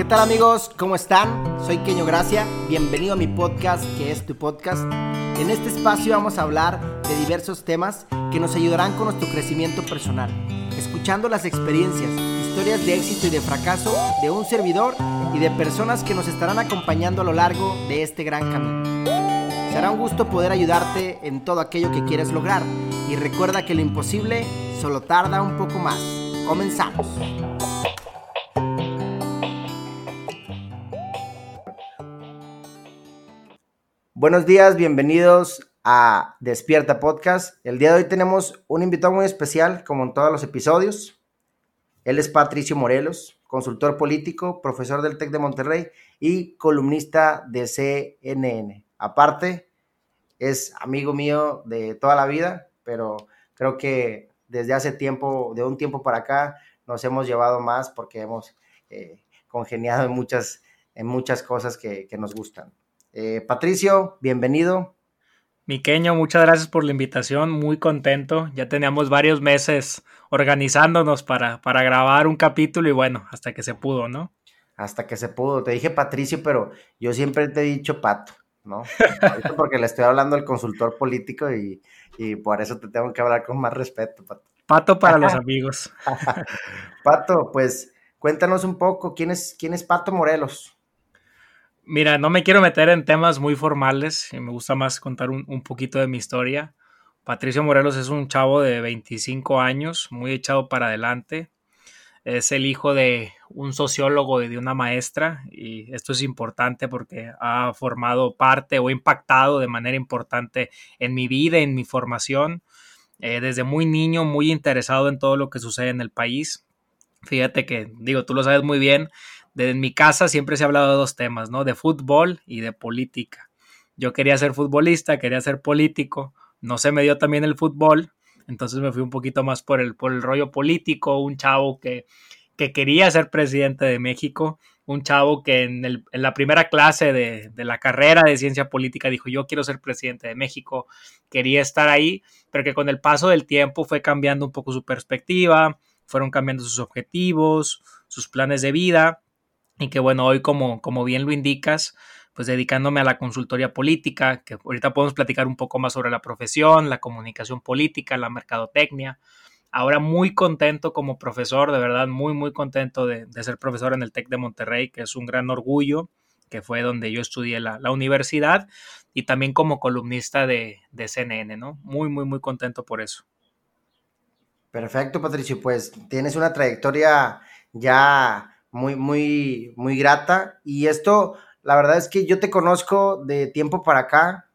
¿Qué tal amigos? ¿Cómo están? Soy Keño Gracia, bienvenido a mi podcast que es tu podcast. En este espacio vamos a hablar de diversos temas que nos ayudarán con nuestro crecimiento personal, escuchando las experiencias, historias de éxito y de fracaso de un servidor y de personas que nos estarán acompañando a lo largo de este gran camino. Será un gusto poder ayudarte en todo aquello que quieres lograr y recuerda que lo imposible solo tarda un poco más. Comenzamos. Buenos días, bienvenidos a Despierta Podcast. El día de hoy tenemos un invitado muy especial, como en todos los episodios. Él es Patricio Morelos, consultor político, profesor del TEC de Monterrey y columnista de CNN. Aparte, es amigo mío de toda la vida, pero creo que desde hace tiempo, de un tiempo para acá, nos hemos llevado más porque hemos eh, congeniado en muchas, en muchas cosas que nos gustan. Eh, Patricio, bienvenido. Miqueño, muchas gracias por la invitación, muy contento. Ya teníamos varios meses organizándonos para, para grabar un capítulo y bueno, hasta que se pudo, ¿no? Hasta que se pudo. Te dije Patricio, pero yo siempre te he dicho Pato, ¿no? porque le estoy hablando al consultor político y, y, por eso te tengo que hablar con más respeto, Pato. Pato para los amigos. Pato, pues cuéntanos un poco, ¿quién es, quién es Pato Morelos? Mira, no me quiero meter en temas muy formales me gusta más contar un, poquito de mi historia. Patricio Morelos es un chavo de 25 años, muy echado para adelante. Es el hijo de un sociólogo y de una maestra y esto es importante porque ha formado parte o impactado de manera importante en mi vida, en mi formación. Eh, desde muy niño, muy interesado en todo lo que sucede en el país. Fíjate que, digo, tú lo sabes muy bien, en mi casa siempre se ha hablado de dos temas, ¿no? De fútbol y de política. Yo quería ser futbolista, quería ser político, no se me dio también el fútbol, entonces me fui un poquito más por el, rollo político, un chavo que, que quería ser presidente de México, un chavo que en la primera clase de, de, la carrera de ciencia política dijo yo quiero ser presidente de México, quería estar ahí, pero que con el paso del tiempo fue cambiando un poco su perspectiva, fueron cambiando sus objetivos, sus planes de vida y que bueno, hoy como, como bien lo indicas, pues dedicándome a la consultoría política, que ahorita podemos platicar un poco más sobre la profesión, la comunicación política, la mercadotecnia. Ahora muy contento como profesor, de verdad muy, muy contento de, ser profesor en el TEC de Monterrey, que es un gran orgullo, que fue donde yo estudié la, la universidad, y también como columnista de, de CNN, ¿no? Muy, muy, muy contento por eso. Perfecto, Patricio, pues tienes una trayectoria ya muy, muy, muy grata. Y esto, la verdad es que yo te conozco de tiempo para acá.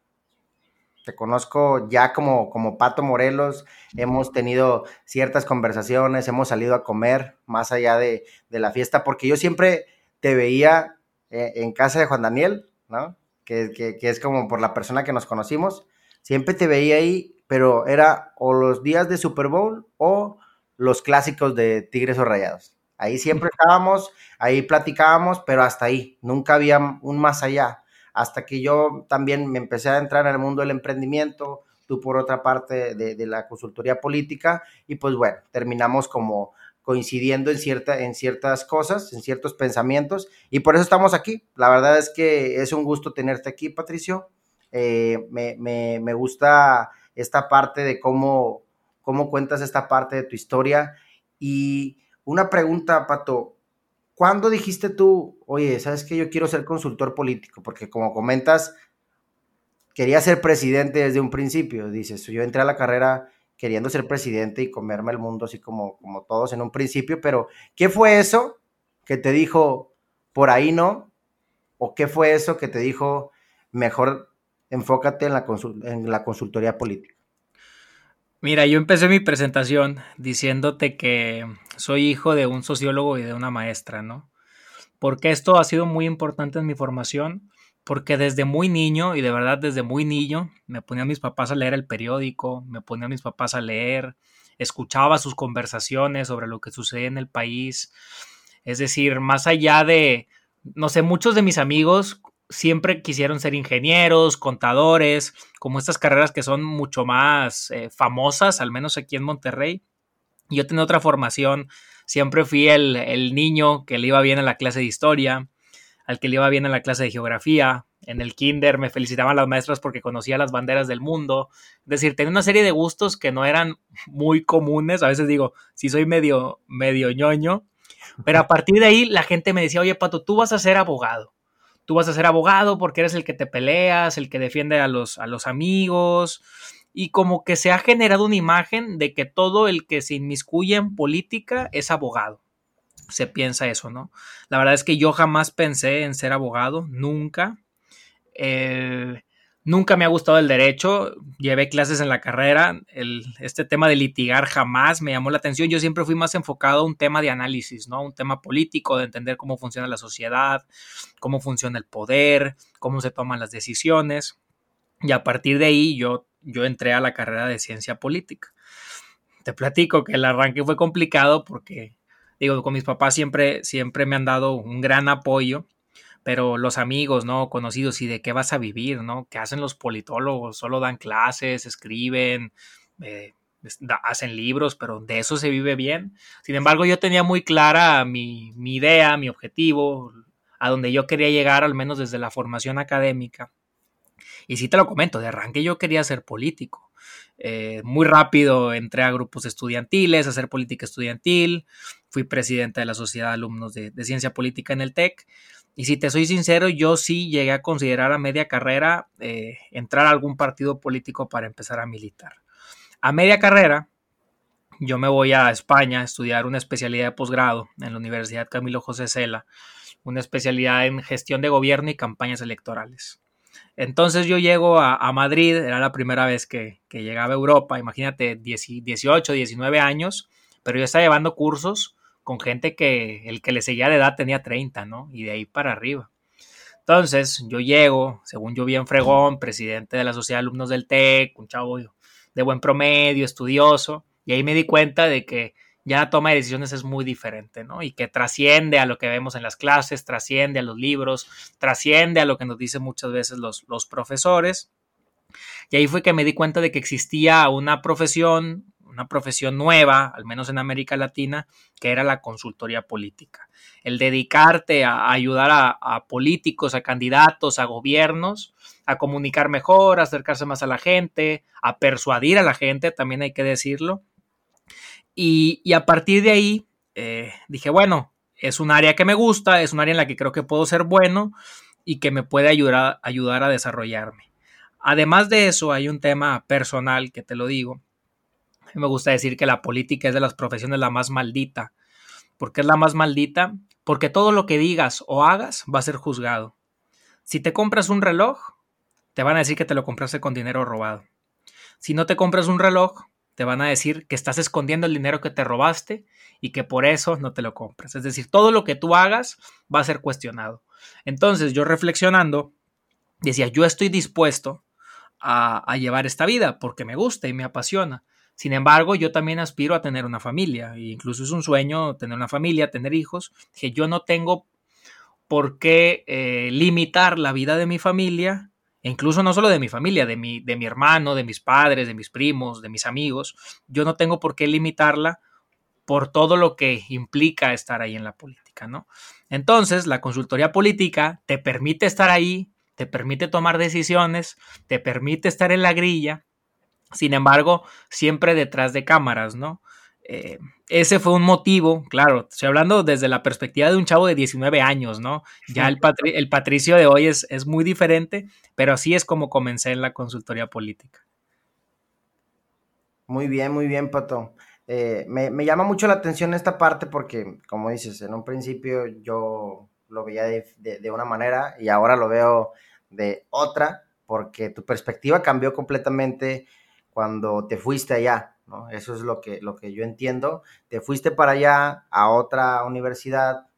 Te conozco ya como, como Pato Morelos. Hemos tenido ciertas conversaciones, hemos salido a comer más allá de, la fiesta, porque yo siempre te veía eh, en casa de Juan Daniel, ¿no? Que, que es como por la persona que nos conocimos. Siempre te veía ahí, pero era o los días de Super Bowl o los clásicos de Tigres o Rayados. Ahí siempre estábamos, ahí platicábamos, pero hasta ahí, nunca había un más allá. Hasta que yo también me empecé a entrar en el mundo del emprendimiento, tú por otra parte de, la consultoría política, y pues bueno, terminamos como coincidiendo en, cierta, en ciertas cosas, en ciertos pensamientos, y por eso estamos aquí. La verdad es que es un gusto tenerte aquí, Patricio. Eh, me, me, me, gusta esta parte de cómo, cómo cuentas esta parte de tu historia y una pregunta, Pato. ¿Cuándo dijiste tú, oye, sabes que yo quiero ser consultor político? Porque como comentas, quería ser presidente desde un principio. Dices, yo entré a la carrera queriendo ser presidente y comerme el mundo así como, como todos en un principio, pero ¿qué fue eso que te dijo, por ahí no? ¿O qué fue eso que te dijo, mejor enfócate en la, en la consultoría política? Mira, yo empecé mi presentación diciéndote que soy hijo de un sociólogo y de una maestra, ¿no? Porque esto ha sido muy importante en mi formación, porque desde muy niño, y de verdad desde muy niño, me ponía a mis papás a leer el periódico, me ponía a mis papás a leer, escuchaba sus conversaciones sobre lo que sucede en el país. Es decir, más allá de, no sé, muchos de mis amigos siempre quisieron ser ingenieros, contadores, como estas carreras que son mucho más eh, famosas, al menos aquí en Monterrey. Yo tenía otra formación, siempre fui el, el niño que le iba bien a la clase de historia, al que le iba bien en la clase de geografía. En el kinder me felicitaban las maestras porque conocía las banderas del mundo. Es decir, tenía una serie de gustos que no eran muy comunes. A veces digo, si soy medio, medio ñoño. Pero a partir de ahí la gente me decía, oye, Pato, tú vas a ser abogado. Tú vas a ser abogado porque eres el que te peleas, el que defiende a los, a los amigos. Y como que se ha generado una imagen de que todo el que se inmiscuye en política es abogado se piensa eso, ¿no? La verdad es que yo jamás pensé en ser abogado, nunca. Eh, nunca me ha gustado el derecho, llevé clases en la carrera, este tema de litigar jamás me llamó la atención, yo siempre fui más enfocado a un tema de análisis, ¿no? Un tema político, de entender cómo funciona la sociedad, cómo funciona el poder, cómo se toman las decisiones, y a partir de ahí yo, yo entré a la carrera de ciencia política. Te platico que el arranque fue complicado porque digo, con mis papás siempre, siempre me han dado un gran apoyo, pero los amigos, ¿no? Conocidos, ¿y de qué vas a vivir, ¿no? ¿Qué hacen los politólogos? Solo dan clases, escriben, eh, hacen libros, pero de eso se vive bien. Sin embargo, yo tenía muy clara mi, mi idea, mi objetivo, a donde yo quería llegar, al menos desde la formación académica. Y sí te lo comento, de arranque yo quería ser político. Eh, muy rápido entré a grupos estudiantiles, a hacer política estudiantil, fui presidente de la Sociedad de Alumnos de, Ciencia Política en el TEC. Y si te soy sincero, yo sí llegué a considerar a media carrera eh, entrar a algún partido político para empezar a militar. A media carrera, yo me voy a España a estudiar una especialidad de posgrado en la Universidad Camilo José Cela, una especialidad en gestión de gobierno y campañas electorales. Entonces yo llego a, Madrid, era la primera vez que, llegaba a Europa, imagínate, 18, 19 años, pero yo estaba llevando cursos con gente que el que le seguía de edad tenía 30, ¿no? Y de ahí para arriba. Entonces yo llego, según yo bien fregón, presidente de la Sociedad de Alumnos del TEC, un chavo de buen promedio, estudioso, y ahí me di cuenta de que ya la toma de decisiones es muy diferente, ¿no? Y que trasciende a lo que vemos en las clases, trasciende a los libros, trasciende a lo que nos dicen muchas veces los, los profesores. Y ahí fue que me di cuenta de que existía una profesión, una profesión nueva, al menos en América Latina, que era la consultoría política. El dedicarte a, ayudar a, políticos, a candidatos, a gobiernos, a comunicar mejor, a acercarse más a la gente, a persuadir a la gente, también hay que decirlo, y, a partir de ahí eh, dije, bueno, es un área que me gusta, es un área en la que creo que puedo ser bueno y que me puede ayudar, ayudar a desarrollarme. Además de eso, hay un tema personal que te lo digo. Me gusta decir que la política es de las profesiones la más maldita. ¿Por qué es la más maldita? Porque todo lo que digas o hagas va a ser juzgado. Si te compras un reloj, te van a decir que te lo compraste con dinero robado. Si no te compras un reloj, te van a decir que estás escondiendo el dinero que te robaste y que por eso no te lo compras. Es decir, todo lo que tú hagas va a ser cuestionado. Entonces yo reflexionando, decía, yo estoy dispuesto a, llevar esta vida porque me gusta y me apasiona. Sin embargo, yo también aspiro a tener una familia, e incluso es un sueño tener una familia, tener hijos, que yo no tengo por qué eh, limitar la vida de mi familia e incluso no solo de mi familia, de mi, de mi hermano, de mis padres, de mis primos, de mis amigos, yo no tengo por qué limitarla por todo lo que implica estar ahí en la política, ¿no? Entonces, la consultoría política te permite estar ahí, te permite tomar decisiones, te permite estar en la grilla, sin embargo, siempre detrás de cámaras, ¿no? Eh, ese fue un motivo, claro, estoy hablando desde la perspectiva de un chavo de 19 años, ¿no? Ya el, el patricio de hoy es, es, muy diferente, pero así es como comencé en la consultoría política. Muy bien, muy bien, Pato. Eh, me, llama mucho la atención esta parte porque, como dices, en un principio yo lo veía de una manera y ahora lo veo de otra porque tu perspectiva cambió completamente cuando te fuiste allá eso es lo que, lo que yo entiendo. Te fuiste para allá a otra universidad,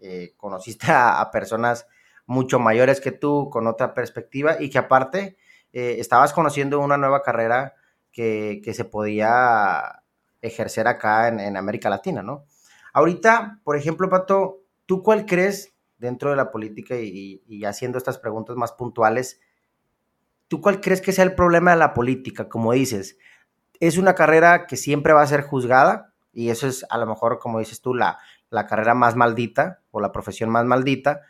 eh, conociste a, personas mucho mayores que tú, con otra perspectiva, y que aparte eh, estabas conociendo una nueva carrera que, se podía ejercer acá en, América Latina, ¿no? Ahorita, por ejemplo, Pato, ¿tú cuál crees dentro de la política y haciendo estas preguntas más puntuales? ¿Tú cuál crees que sea el problema de la política? Como dices, es una carrera que siempre va a ser juzgada y eso es a lo mejor, como dices tú, la, la carrera más maldita o la profesión más maldita,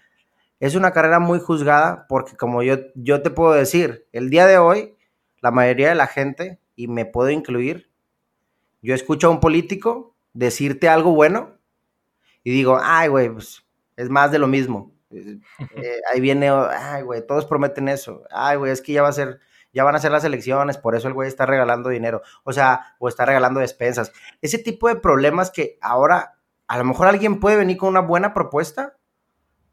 es una carrera muy juzgada porque como yo, yo te puedo decir, el día de hoy, la mayoría de la gente, y me puedo incluir, yo escucho a un político decirte algo bueno y digo, ay, güey, pues es más de lo mismo. Eh, ahí viene, ay, güey, todos prometen eso. Ay, güey, es que ya va a ser, ya van a ser las elecciones, por eso el güey está regalando dinero. O sea, o está regalando despensas. Ese tipo de problemas que ahora a lo mejor alguien puede venir con una buena propuesta,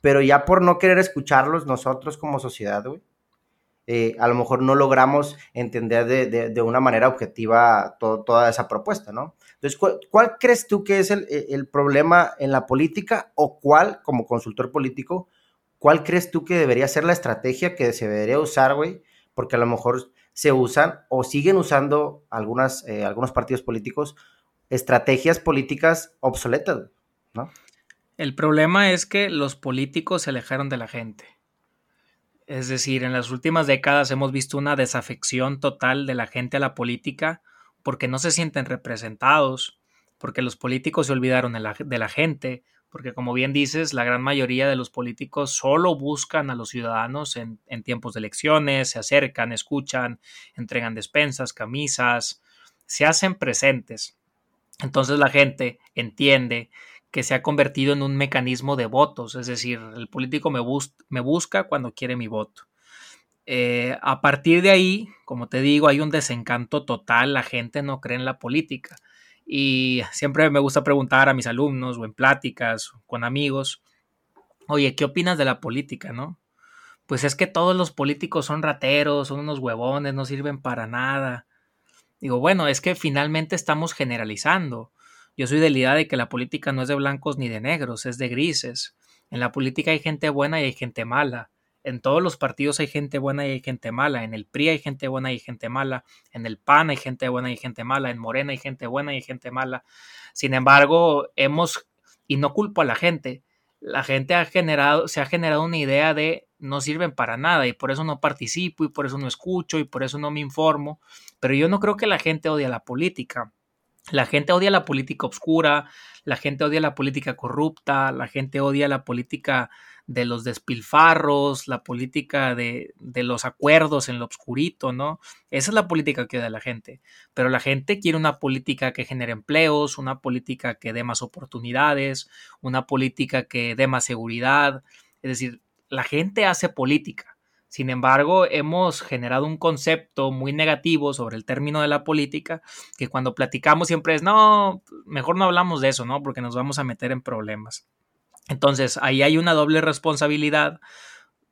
pero ya por no querer escucharlos nosotros como sociedad, güey, eh, a lo mejor no logramos entender de, una manera objetiva toda esa propuesta, ¿no? Entonces, ¿cuál, crees tú que es el, problema en la política o cuál, como consultor político, cuál crees tú que debería ser la estrategia que se debería usar, güey? Porque a lo mejor se usan o siguen usando algunas, eh, algunos partidos políticos estrategias políticas obsoletas, ¿no? El problema es que los políticos se alejaron de la gente. Es decir, en las últimas décadas hemos visto una desafección total de la gente a la política porque no se sienten representados, porque los políticos se olvidaron de la, gente, porque como bien dices, la gran mayoría de los políticos solo buscan a los ciudadanos en, tiempos de elecciones, se acercan, escuchan, entregan despensas, camisas, se hacen presentes. Entonces la gente entiende que se ha convertido en un mecanismo de votos, es decir, el político me busca cuando quiere mi voto. Eh, a partir de ahí, como te digo, hay un desencanto total, la gente no cree en la política. Y siempre me gusta preguntar a mis alumnos o en pláticas con amigos, oye, ¿qué opinas de la política, no? Pues es que todos los políticos son rateros, son unos huevones, no sirven para nada. Digo, bueno, es que finalmente estamos generalizando. Yo soy de la idea de que la política no es de blancos ni de negros, es de grises. En la política hay gente buena y hay gente mala. En todos los partidos hay gente buena y hay gente mala. En el PRI hay gente buena y hay gente mala. En el PAN hay gente buena y hay gente mala. En Morena hay gente buena y hay gente mala. Sin embargo, hemos, y no culpo a la gente, la gente ha generado, se ha generado una idea de no sirven para nada y por eso no participo y por eso no escucho y por eso no me informo. Pero yo no creo que la gente odie la política. La gente odia la política oscura, la gente odia la política corrupta, la gente odia la política de los despilfarros, la política de, de, los acuerdos en lo oscurito, ¿no? Esa es la política que odia la gente. Pero la gente quiere una política que genere empleos, una política que dé más oportunidades, una política que dé más seguridad. Es decir, la gente hace política. Sin embargo, hemos generado un concepto muy negativo sobre el término de la política, que cuando platicamos siempre es, no, mejor no hablamos de eso, ¿no? Porque nos vamos a meter en problemas. Entonces, ahí hay una doble responsabilidad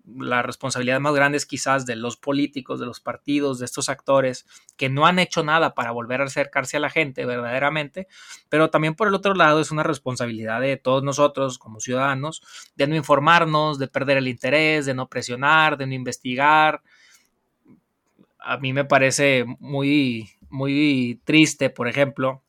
la responsabilidad más grande es quizás de los políticos, de los partidos, de estos actores que no han hecho nada para volver a acercarse a la gente verdaderamente, pero también por el otro lado es una responsabilidad de todos nosotros como ciudadanos de no informarnos, de perder el interés, de no presionar, de no investigar. A mí me parece muy, muy triste, por ejemplo,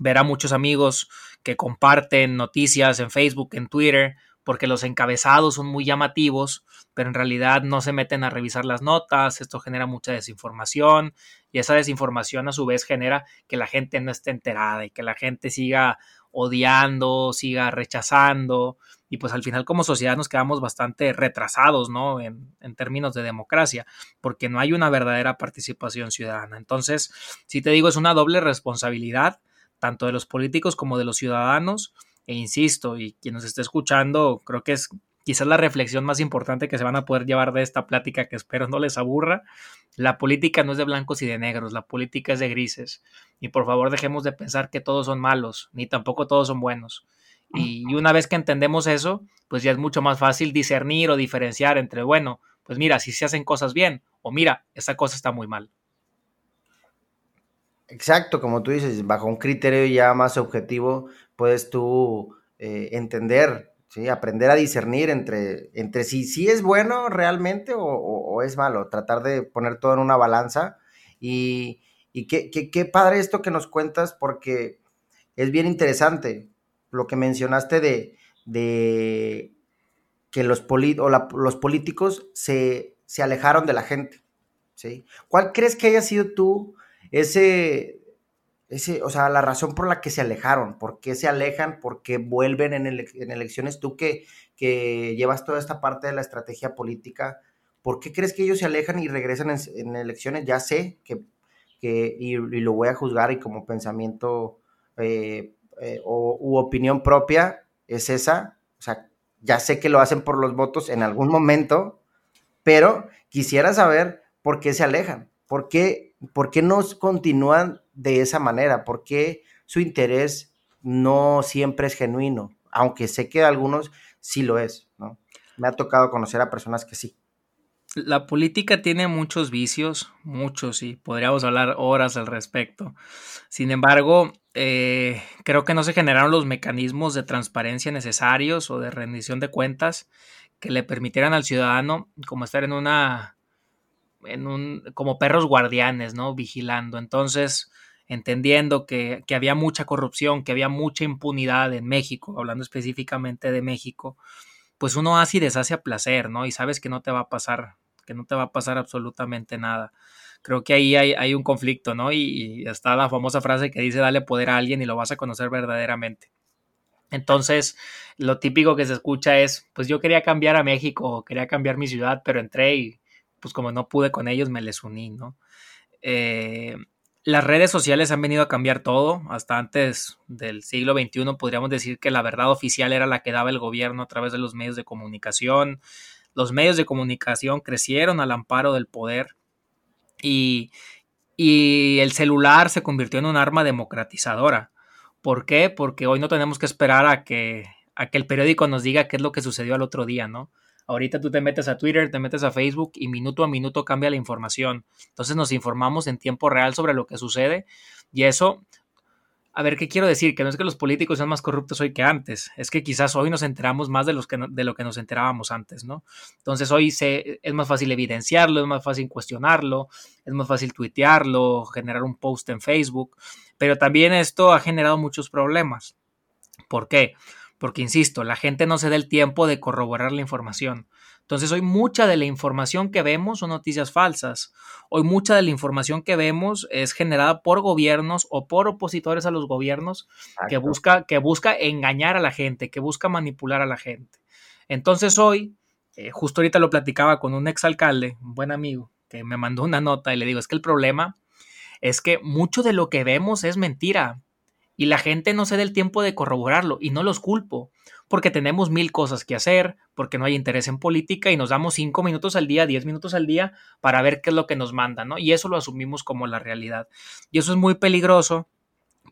ver a muchos amigos que comparten noticias en Facebook, en Twitter, porque los encabezados son muy llamativos, pero en realidad no se meten a revisar las notas, esto genera mucha desinformación y esa desinformación a su vez genera que la gente no esté enterada y que la gente siga odiando, siga rechazando y pues al final como sociedad nos quedamos bastante retrasados, ¿no? En, en términos de democracia, porque no hay una verdadera participación ciudadana. Entonces, si te digo, es una doble responsabilidad, tanto de los políticos como de los ciudadanos, e insisto, y quien nos esté escuchando, creo que es quizás la reflexión más importante que se van a poder llevar de esta plática, que espero no les aburra. La política no es de blancos y de negros, la política es de grises. Y por favor dejemos de pensar que todos son malos, ni tampoco todos son buenos. Y una vez que entendemos eso, pues ya es mucho más fácil discernir o diferenciar entre, bueno, pues mira, si se hacen cosas bien, o mira, esa cosa está muy mal. Exacto, como tú dices, bajo un criterio ya más objetivo, puedes tú eh, entender, ¿sí? aprender a discernir entre, entre si, si es bueno realmente o, es malo, tratar de poner todo en una balanza. Y, y qué, qué, padre esto que nos cuentas porque es bien interesante lo que mencionaste de, de que los, o los políticos se, se, alejaron de la gente. ¿sí? ¿Cuál crees que haya sido tú ese, ese, o sea, la razón por la que se alejaron, por qué se alejan, por qué vuelven en, elecciones. Tú que, que, llevas toda esta parte de la estrategia política, ¿por qué crees que ellos se alejan y regresan en, elecciones? Ya sé que, que y, lo voy a juzgar y como pensamiento eh, eh, o, u opinión propia es esa, o sea, ya sé que lo hacen por los votos en algún momento, pero quisiera saber por qué se alejan, por qué, por qué no continúan de esa manera? ¿Por qué su interés no siempre es genuino? Aunque sé que algunos sí lo es, ¿no? Me ha tocado conocer a personas que sí. La política tiene muchos vicios, muchos, y podríamos hablar horas al respecto. Sin embargo, eh, creo que no se generaron los mecanismos de transparencia necesarios o de rendición de cuentas que le permitieran al ciudadano como estar en una en un como perros guardianes, ¿no? vigilando. Entonces, entendiendo que, había mucha corrupción, que había mucha impunidad en México, hablando específicamente de México, pues uno hace y deshace a placer, ¿no? Y sabes que no te va a pasar, que no te va a pasar absolutamente nada. Creo que ahí hay, un conflicto, ¿no? Y, está la famosa frase que dice, dale poder a alguien y lo vas a conocer verdaderamente. Entonces, lo típico que se escucha es, pues yo quería cambiar a México, quería cambiar mi ciudad, pero entré y pues como no pude con ellos, me les uní, ¿no? Eh, las redes sociales han venido a cambiar todo. Hasta antes del siglo XXI podríamos decir que la verdad oficial era la que daba el gobierno a través de los medios de comunicación. Los medios de comunicación crecieron al amparo del poder y, y el celular se convirtió en un arma democratizadora. ¿Por qué? Porque hoy no tenemos que esperar a que, a que el periódico nos diga qué es lo que sucedió al otro día, ¿no? Ahorita tú te metes a Twitter, te metes a Facebook y minuto a minuto cambia la información. Entonces nos informamos en tiempo real sobre lo que sucede y eso, a ver, ¿qué quiero decir? Que no es que los políticos sean más corruptos hoy que antes, es que quizás hoy nos enteramos más de, lo que nos enterábamos antes, ¿no? Entonces hoy es más fácil evidenciarlo, es más fácil cuestionarlo, es más fácil tuitearlo, generar un post en Facebook, pero también esto ha generado muchos problemas. ¿Por qué? Porque insisto, la gente no se da el tiempo de corroborar la información. Entonces hoy mucha de la información que vemos son noticias falsas. Hoy mucha de la información que vemos es generada por gobiernos o por opositores a los gobiernos que busca, que busca engañar a la gente, que busca manipular a la gente. Entonces hoy, eh, justo ahorita lo platicaba con un exalcalde, un buen amigo, que me mandó una nota y le digo, es que el problema es que mucho de lo que vemos es mentira y la gente no se da el tiempo de corroborarlo y no los culpo, porque tenemos mil cosas que hacer, porque no hay interés en política y nos damos cinco minutos al día, diez minutos al día para ver qué es lo que nos mandan, ¿no? Y eso lo asumimos como la realidad. Y eso es muy peligroso,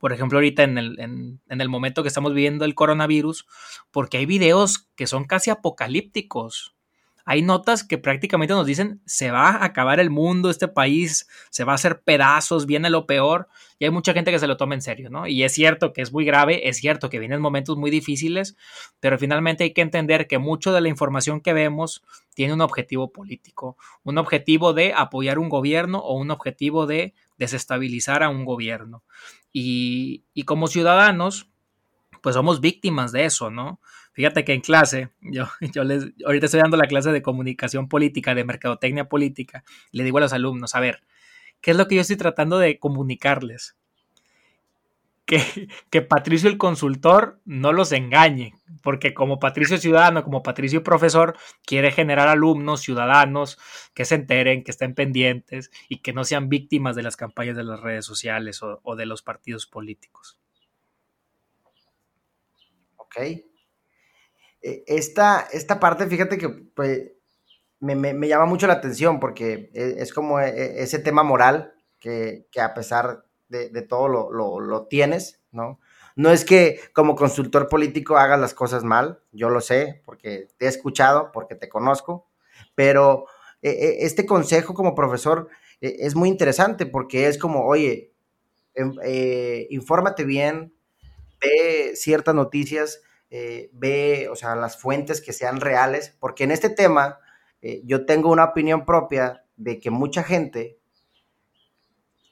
por ejemplo, ahorita en el, en, en el momento que estamos viviendo el coronavirus, porque hay videos que son casi apocalípticos, hay notas que prácticamente nos dicen se va a acabar el mundo, este país se va a hacer pedazos, viene lo peor, y hay mucha gente que se lo toma en serio, ¿no? Y es cierto que es muy grave, es cierto que vienen momentos muy difíciles, pero finalmente hay que entender que mucho de la información que vemos tiene un objetivo político, un objetivo de apoyar un gobierno o un objetivo de desestabilizar a un gobierno. Y, y como ciudadanos, pues somos víctimas de eso, ¿no? Fíjate que en clase, yo, yo les, ahorita estoy dando la clase de comunicación política, de mercadotecnia política, le digo a los alumnos, a ver, ¿qué es lo que yo estoy tratando de comunicarles? Que, que, Patricio el consultor no los engañe, porque como Patricio ciudadano, como Patricio profesor, quiere generar alumnos, ciudadanos, que se enteren, que estén pendientes y que no sean víctimas de las campañas de las redes sociales o, o de los partidos políticos. Ok. Eh, esta, esta parte, fíjate que pues, me, llama mucho la atención porque e, es, como e, e, ese tema moral que, a pesar de, todo lo, tienes, ¿no? No es que como consultor político hagas las cosas mal, yo lo sé porque te he escuchado, porque te conozco, pero este consejo como profesor es muy interesante porque es como, oye, em, eh, infórmate bien, ve ciertas noticias, eh, ve, o sea, las fuentes que sean reales, porque en este tema eh, yo tengo una opinión propia de que mucha gente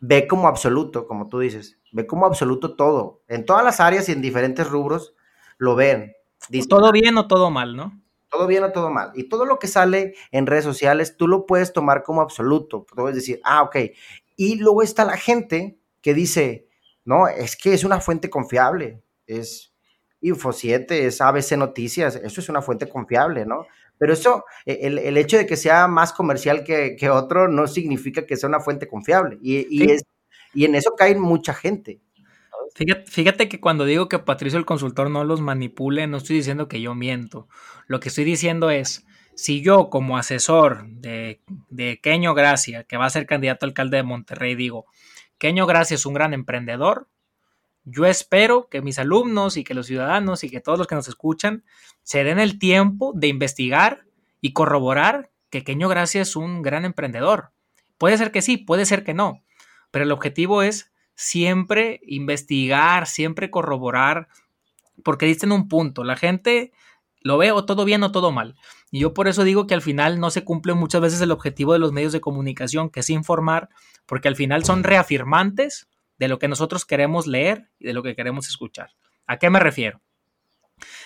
ve como absoluto, como tú dices, ve como absoluto todo, en todas las áreas y en diferentes rubros lo ven. todo bien o todo mal, ¿no? Todo bien o todo mal. Y todo lo que sale en redes sociales, tú lo puedes tomar como absoluto. Puedes decir, ah, ok. Y luego está la gente que dice, no, es que es una fuente confiable, es Info 7, es ABC Noticias, eso es una fuente confiable, ¿no? Pero eso, e, el, hecho de que sea más comercial que, otro no significa que sea una fuente confiable. Y, es, y en eso cae mucha gente. Fíjate, fíjate, que cuando digo que Patricio el consultor no los manipule, no estoy diciendo que yo miento. Lo que estoy diciendo es, si yo como asesor de, de Keño Gracia, que va a ser candidato a alcalde de Monterrey, digo, Keño Gracia es un gran emprendedor, yo espero que mis alumnos y que los ciudadanos y que todos los que nos escuchan se den el tiempo de investigar y corroborar que Keño Gracia es un gran emprendedor. Puede ser que sí, puede ser que no, pero el objetivo es siempre investigar, siempre corroborar, porque dicen un punto, la gente lo ve o todo bien o todo mal. Y yo por eso digo que al final no se cumple muchas veces el objetivo de los medios de comunicación, que es informar, porque al final son reafirmantes de lo que nosotros queremos leer y de lo que queremos escuchar. ¿A qué me refiero?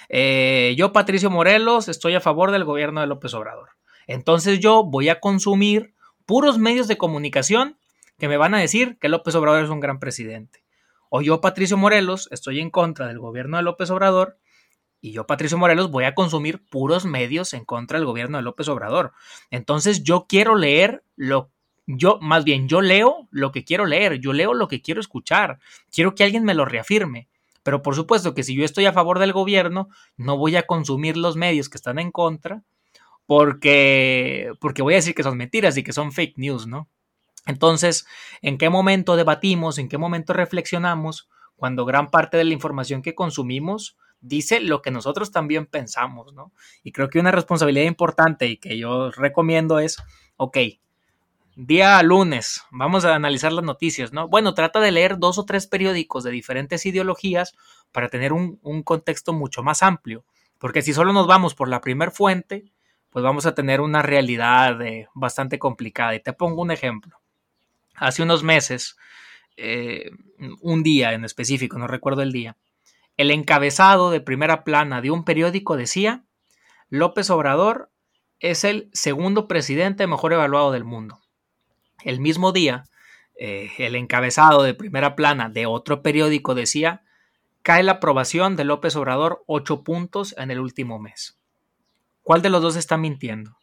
Eh, yo, Patricio Morelos, estoy a favor del gobierno de López Obrador. Entonces yo voy a consumir puros medios de comunicación que me van a decir que López Obrador es un gran presidente. O yo, Patricio Morelos, estoy en contra del gobierno de López Obrador y yo, Patricio Morelos, voy a consumir puros medios en contra del gobierno de López Obrador. Entonces yo quiero leer lo yo, más bien, yo leo lo que quiero leer, yo leo lo que quiero escuchar, quiero que alguien me lo reafirme. Pero por supuesto que si yo estoy a favor del gobierno, no voy a consumir los medios que están en contra, porque, porque voy a decir que son mentiras y que son fake news, ¿no? Entonces, ¿en qué momento debatimos, en qué momento reflexionamos cuando gran parte de la información que consumimos dice lo que nosotros también pensamos, ¿no? Y creo que una responsabilidad importante y que yo recomiendo es, ok, día lunes, vamos a analizar las noticias, ¿no? Bueno, trata de leer dos o tres periódicos de diferentes ideologías para tener un, contexto mucho más amplio, porque si solo nos vamos por la primer fuente, pues vamos a tener una realidad eh, bastante complicada. Y te pongo un ejemplo. Hace unos meses, eh, un día en específico, no recuerdo el día, el encabezado de primera plana de un periódico decía, López Obrador es el segundo presidente mejor evaluado del mundo. El mismo día, eh, el encabezado de primera plana de otro periódico decía, cae la aprobación de López Obrador ocho puntos en el último mes. ¿Cuál de los dos está mintiendo?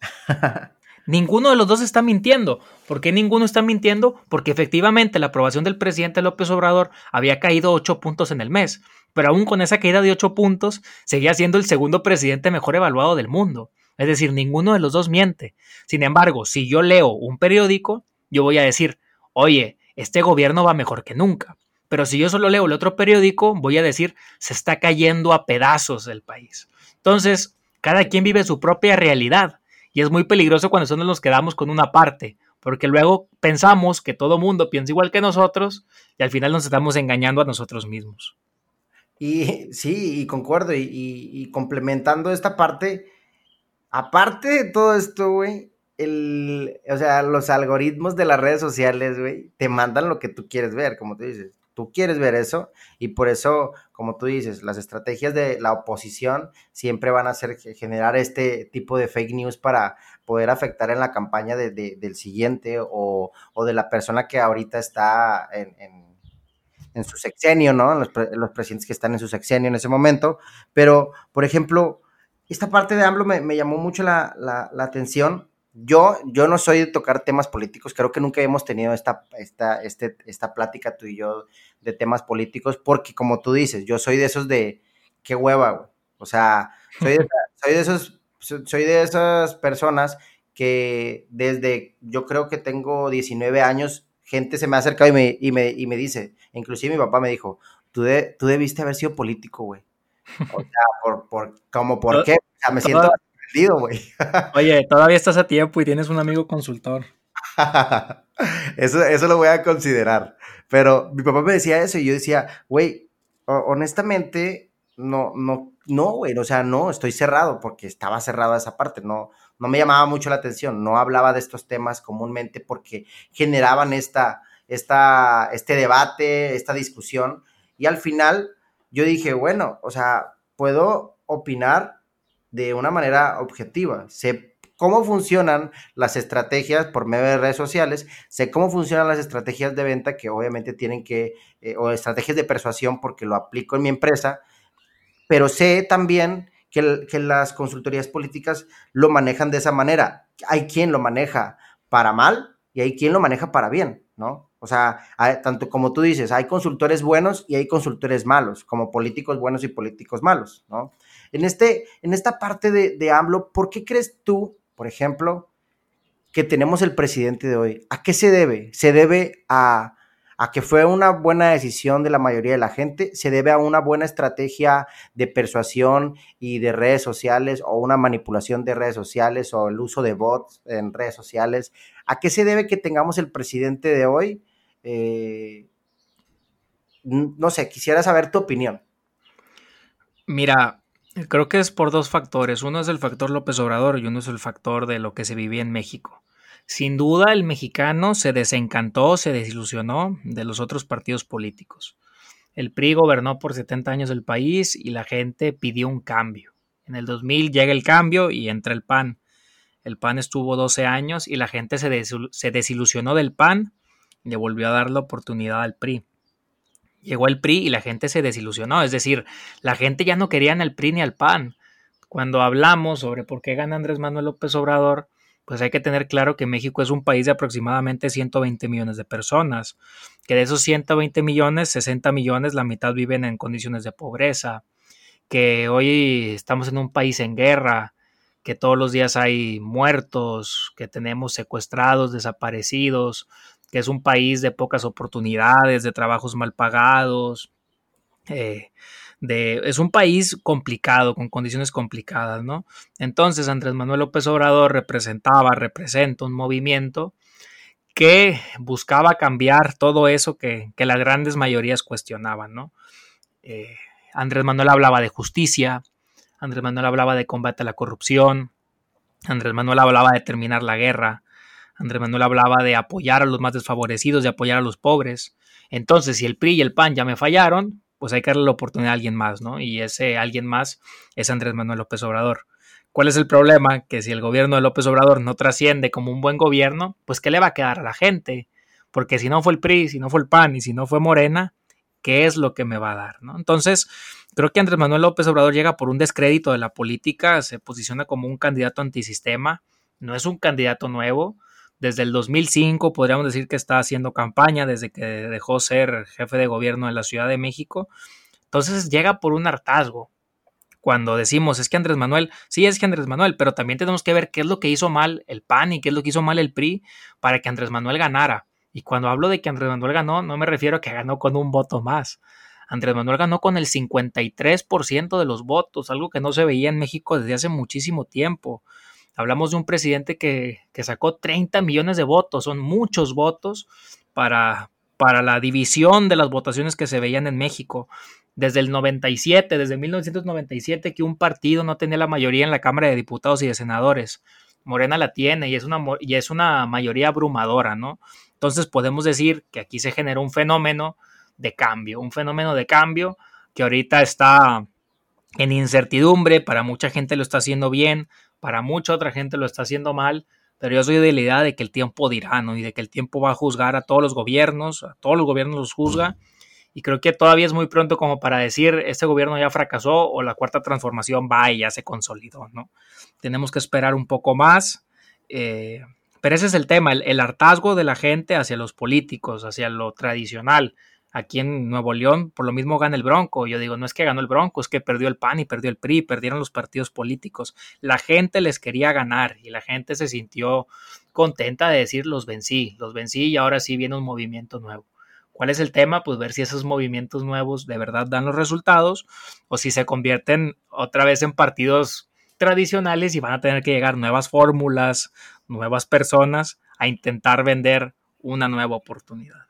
ninguno de los dos está mintiendo. ¿Por qué ninguno está mintiendo? Porque efectivamente la aprobación del presidente López Obrador había caído ocho puntos en el mes, pero aún con esa caída de ocho puntos seguía siendo el segundo presidente mejor evaluado del mundo. Es decir, ninguno de los dos miente. Sin embargo, si yo leo un periódico, yo voy a decir, oye, este gobierno va mejor que nunca. Pero si yo solo leo el otro periódico, voy a decir, se está cayendo a pedazos el país. Entonces, cada quien vive su propia realidad y es muy peligroso cuando solo nos quedamos con una parte, porque luego pensamos que todo mundo piensa igual que nosotros y al final nos estamos engañando a nosotros mismos. Y sí, y concuerdo, y complementando esta parte, aparte de todo esto, güey, el, o sea, los algoritmos de las redes sociales, güey, te mandan lo que tú quieres ver, como tú dices. Tú quieres ver eso y por eso, como tú dices, las estrategias de la oposición siempre van a ser generar este tipo de fake news para poder afectar en la campaña del siguiente o, de la persona que ahorita está en, su sexenio, ¿no? Los, los, presidentes que están en su sexenio en ese momento. Pero, por ejemplo, esta parte de AMLO me, llamó mucho la, atención. Yo, yo no soy de tocar temas políticos, creo que nunca hemos tenido esta, esta, este, esta plática tú y yo de temas políticos, porque como tú dices, yo soy de esos de, qué hueva, güey. O sea, soy de, soy de esos, soy de esas personas que desde, yo creo que tengo 19 años, gente se me ha acercado y me, y me, y me dice, inclusive mi papá me dijo, tú, de, tú debiste haber sido político, güey. O sea, por, por, como por qué, o sea, me siento perdido, güey. Oye, todavía estás a tiempo y tienes un amigo consultor. eso, eso lo voy a considerar. Pero mi papá me decía eso y yo decía, güey, honestamente, no, no, no, güey, o sea, no, estoy cerrado porque estaba cerrado esa parte, no, no me llamaba mucho la atención, no hablaba de estos temas comúnmente porque generaban esta, esta, este debate, esta discusión y al final yo dije, bueno, o sea, puedo opinar de una manera objetiva. Sé cómo funcionan las estrategias por medio de redes sociales, sé cómo funcionan las estrategias de venta que obviamente tienen que, eh, o estrategias de persuasión porque lo aplico en mi empresa, pero sé también que, que las consultorías políticas lo manejan de esa manera. Hay quien lo maneja para mal y hay quien lo maneja para bien, ¿no? O sea, tanto como tú dices, hay consultores buenos y hay consultores malos, como políticos buenos y políticos malos, ¿no? En, este, en esta parte de, de AMLO, ¿por qué crees tú, por ejemplo, que tenemos el presidente de hoy? ¿A qué se debe? ¿Se debe a, a que fue una buena decisión de la mayoría de la gente? ¿Se debe a una buena estrategia de persuasión y de redes sociales o una manipulación de redes sociales o el uso de bots en redes sociales? ¿A qué se debe que tengamos el presidente de hoy? Eh, no sé, quisiera saber tu opinión. Mira, creo que es por dos factores. Uno es el factor López Obrador y uno es el factor de lo que se vivía en México. Sin duda, el mexicano se desencantó, se desilusionó de los otros partidos políticos. El PRI gobernó por 70 años el país y la gente pidió un cambio. En el 2000 llega el cambio y entra el PAN. El PAN estuvo 12 años y la gente se, se desilusionó del PAN le volvió a dar la oportunidad al PRI. Llegó el PRI y la gente se desilusionó, es decir, la gente ya no quería ni al PRI ni al PAN. Cuando hablamos sobre por qué gana Andrés Manuel López Obrador, pues hay que tener claro que México es un país de aproximadamente 120 millones de personas, que de esos 120 millones, 60 millones, la mitad viven en condiciones de pobreza, que hoy estamos en un país en guerra, que todos los días hay muertos, que tenemos secuestrados, desaparecidos, que es un país de pocas oportunidades, de trabajos mal pagados, eh, de, es un país complicado, con condiciones complicadas, ¿no? Entonces Andrés Manuel López Obrador representaba, representa un movimiento que buscaba cambiar todo eso que, las grandes mayorías cuestionaban, ¿no? Eh, Andrés Manuel hablaba de justicia, Andrés Manuel hablaba de combate a la corrupción, Andrés Manuel hablaba de terminar la guerra, Andrés Manuel hablaba de apoyar a los más desfavorecidos, de apoyar a los pobres. Entonces, si el PRI y el PAN ya me fallaron, pues hay que darle la oportunidad a alguien más, ¿no? Y ese alguien más es Andrés Manuel López Obrador. ¿Cuál es el problema? Que si el gobierno de López Obrador no trasciende como un buen gobierno, pues ¿qué le va a quedar a la gente? Porque si no fue el PRI, si no fue el PAN y si no fue Morena, ¿qué es lo que me va a dar? ¿no? Entonces, creo que Andrés Manuel López Obrador llega por un descrédito de la política, se posiciona como un candidato antisistema, no es un candidato nuevo, desde el 2005 podríamos decir que está haciendo campaña desde que dejó ser jefe de gobierno de la Ciudad de México. Entonces llega por un hartazgo. Cuando decimos es que Andrés Manuel, sí es que Andrés Manuel, pero también tenemos que ver qué es lo que hizo mal el PAN y qué es lo que hizo mal el PRI para que Andrés Manuel ganara. Y cuando hablo de que Andrés Manuel ganó, no me refiero a que ganó con un voto más. Andrés Manuel ganó con el 53% de los votos, algo que no se veía en México desde hace muchísimo tiempo. Hablamos de un presidente que, sacó 30 millones de votos, son muchos votos para, para la división de las votaciones que se veían en México. Desde el 97, desde 1997, que un partido no tenía la mayoría en la Cámara de Diputados y de Senadores. Morena la tiene y es una, y es una mayoría abrumadora, ¿no? Entonces podemos decir que aquí se generó un fenómeno de cambio, un fenómeno de cambio que ahorita está en incertidumbre, para mucha gente lo está haciendo bien, para mucha otra gente lo está haciendo mal, pero yo soy de la idea de que el tiempo dirá, ¿no? Y de que el tiempo va a juzgar a todos los gobiernos, a todos los gobiernos los juzga, y creo que todavía es muy pronto como para decir, este gobierno ya fracasó o la cuarta transformación va y ya se consolidó, ¿no? Tenemos que esperar un poco más, eh, pero ese es el tema, el hartazgo de la gente hacia los políticos, hacia lo tradicional, aquí en Nuevo León, por lo mismo gana el Bronco. Yo digo, no es que ganó el Bronco, es que perdió el PAN y perdió el PRI, perdieron los partidos políticos. La gente les quería ganar y la gente se sintió contenta de decir, los vencí, los vencí y ahora sí viene un movimiento nuevo. ¿Cuál es el tema? Pues ver si esos movimientos nuevos de verdad dan los resultados o si se convierten otra vez en partidos tradicionales y van a tener que llegar nuevas fórmulas, nuevas personas a intentar vender una nueva oportunidad.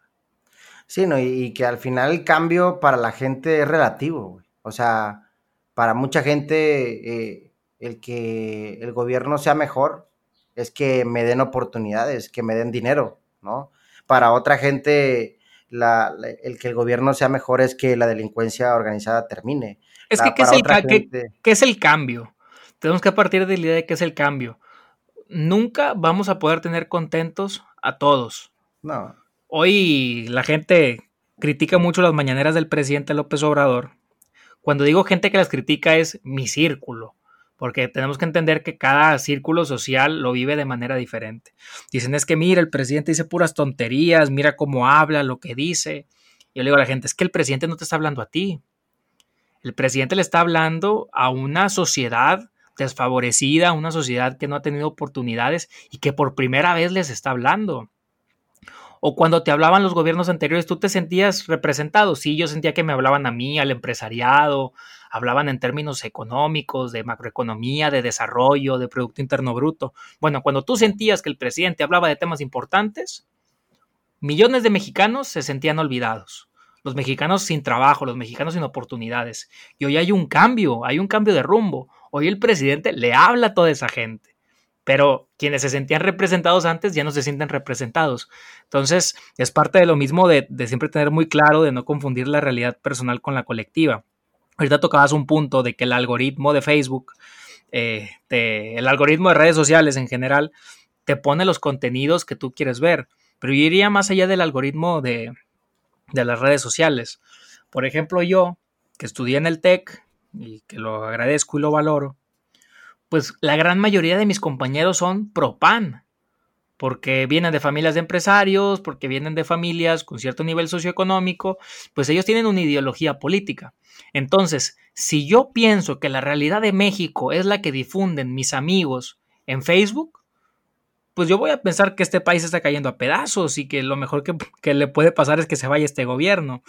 Sí, no, y, que al final el cambio para la gente es relativo, O sea, para mucha gente eh, el que el gobierno sea mejor es que me den oportunidades, que me den dinero, ¿no? Para otra gente el que el gobierno sea mejor es que la delincuencia organizada termine. Es que, ¿qué es, el, es el cambio? Tenemos que partir de la idea de qué es el cambio nunca vamos a poder tener contentos a todos. No. Hoy la gente critica mucho las mañaneras del presidente López Obrador. Cuando digo gente que las critica es mi círculo, porque tenemos que entender que cada círculo social lo vive de manera diferente. Dicen es que mira, el presidente dice puras tonterías, mira cómo habla, lo que dice. Yo le digo a la gente, es que el presidente no te está hablando a ti. El presidente le está hablando a una sociedad desfavorecida, una sociedad que no ha tenido oportunidades y que por primera vez les está hablando. O cuando te hablaban los gobiernos anteriores, tú te sentías representado. Sí, yo sentía que me hablaban a mí, al empresariado, hablaban en términos económicos, de macroeconomía, de desarrollo, de Producto Interno Bruto. Bueno, cuando tú sentías que el presidente hablaba de temas importantes, millones de mexicanos se sentían olvidados. Los mexicanos sin trabajo, los mexicanos sin oportunidades. Y hoy hay un cambio, hay un cambio de rumbo. Hoy el presidente le habla a toda esa gente, pero quienes se sentían representados antes ya no se sienten representados. Entonces, es parte de lo mismo de, siempre tener muy claro, de no confundir la realidad personal con la colectiva. Ahorita tocabas un punto de que el algoritmo de Facebook, eh, el algoritmo de redes sociales en general, te pone los contenidos que tú quieres ver. Pero yo iría más allá del algoritmo de, de las redes sociales. Por ejemplo, yo, que estudié en el TEC, y que lo agradezco y lo valoro, pues la gran mayoría de mis compañeros son pro PAN, porque vienen de familias de empresarios, porque vienen de familias con cierto nivel socioeconómico, pues ellos tienen una ideología política. Entonces, si yo pienso que la realidad de México es la que difunden mis amigos en Facebook, pues yo voy a pensar que este país está cayendo a pedazos y que lo mejor que, le puede pasar es que se vaya este gobierno.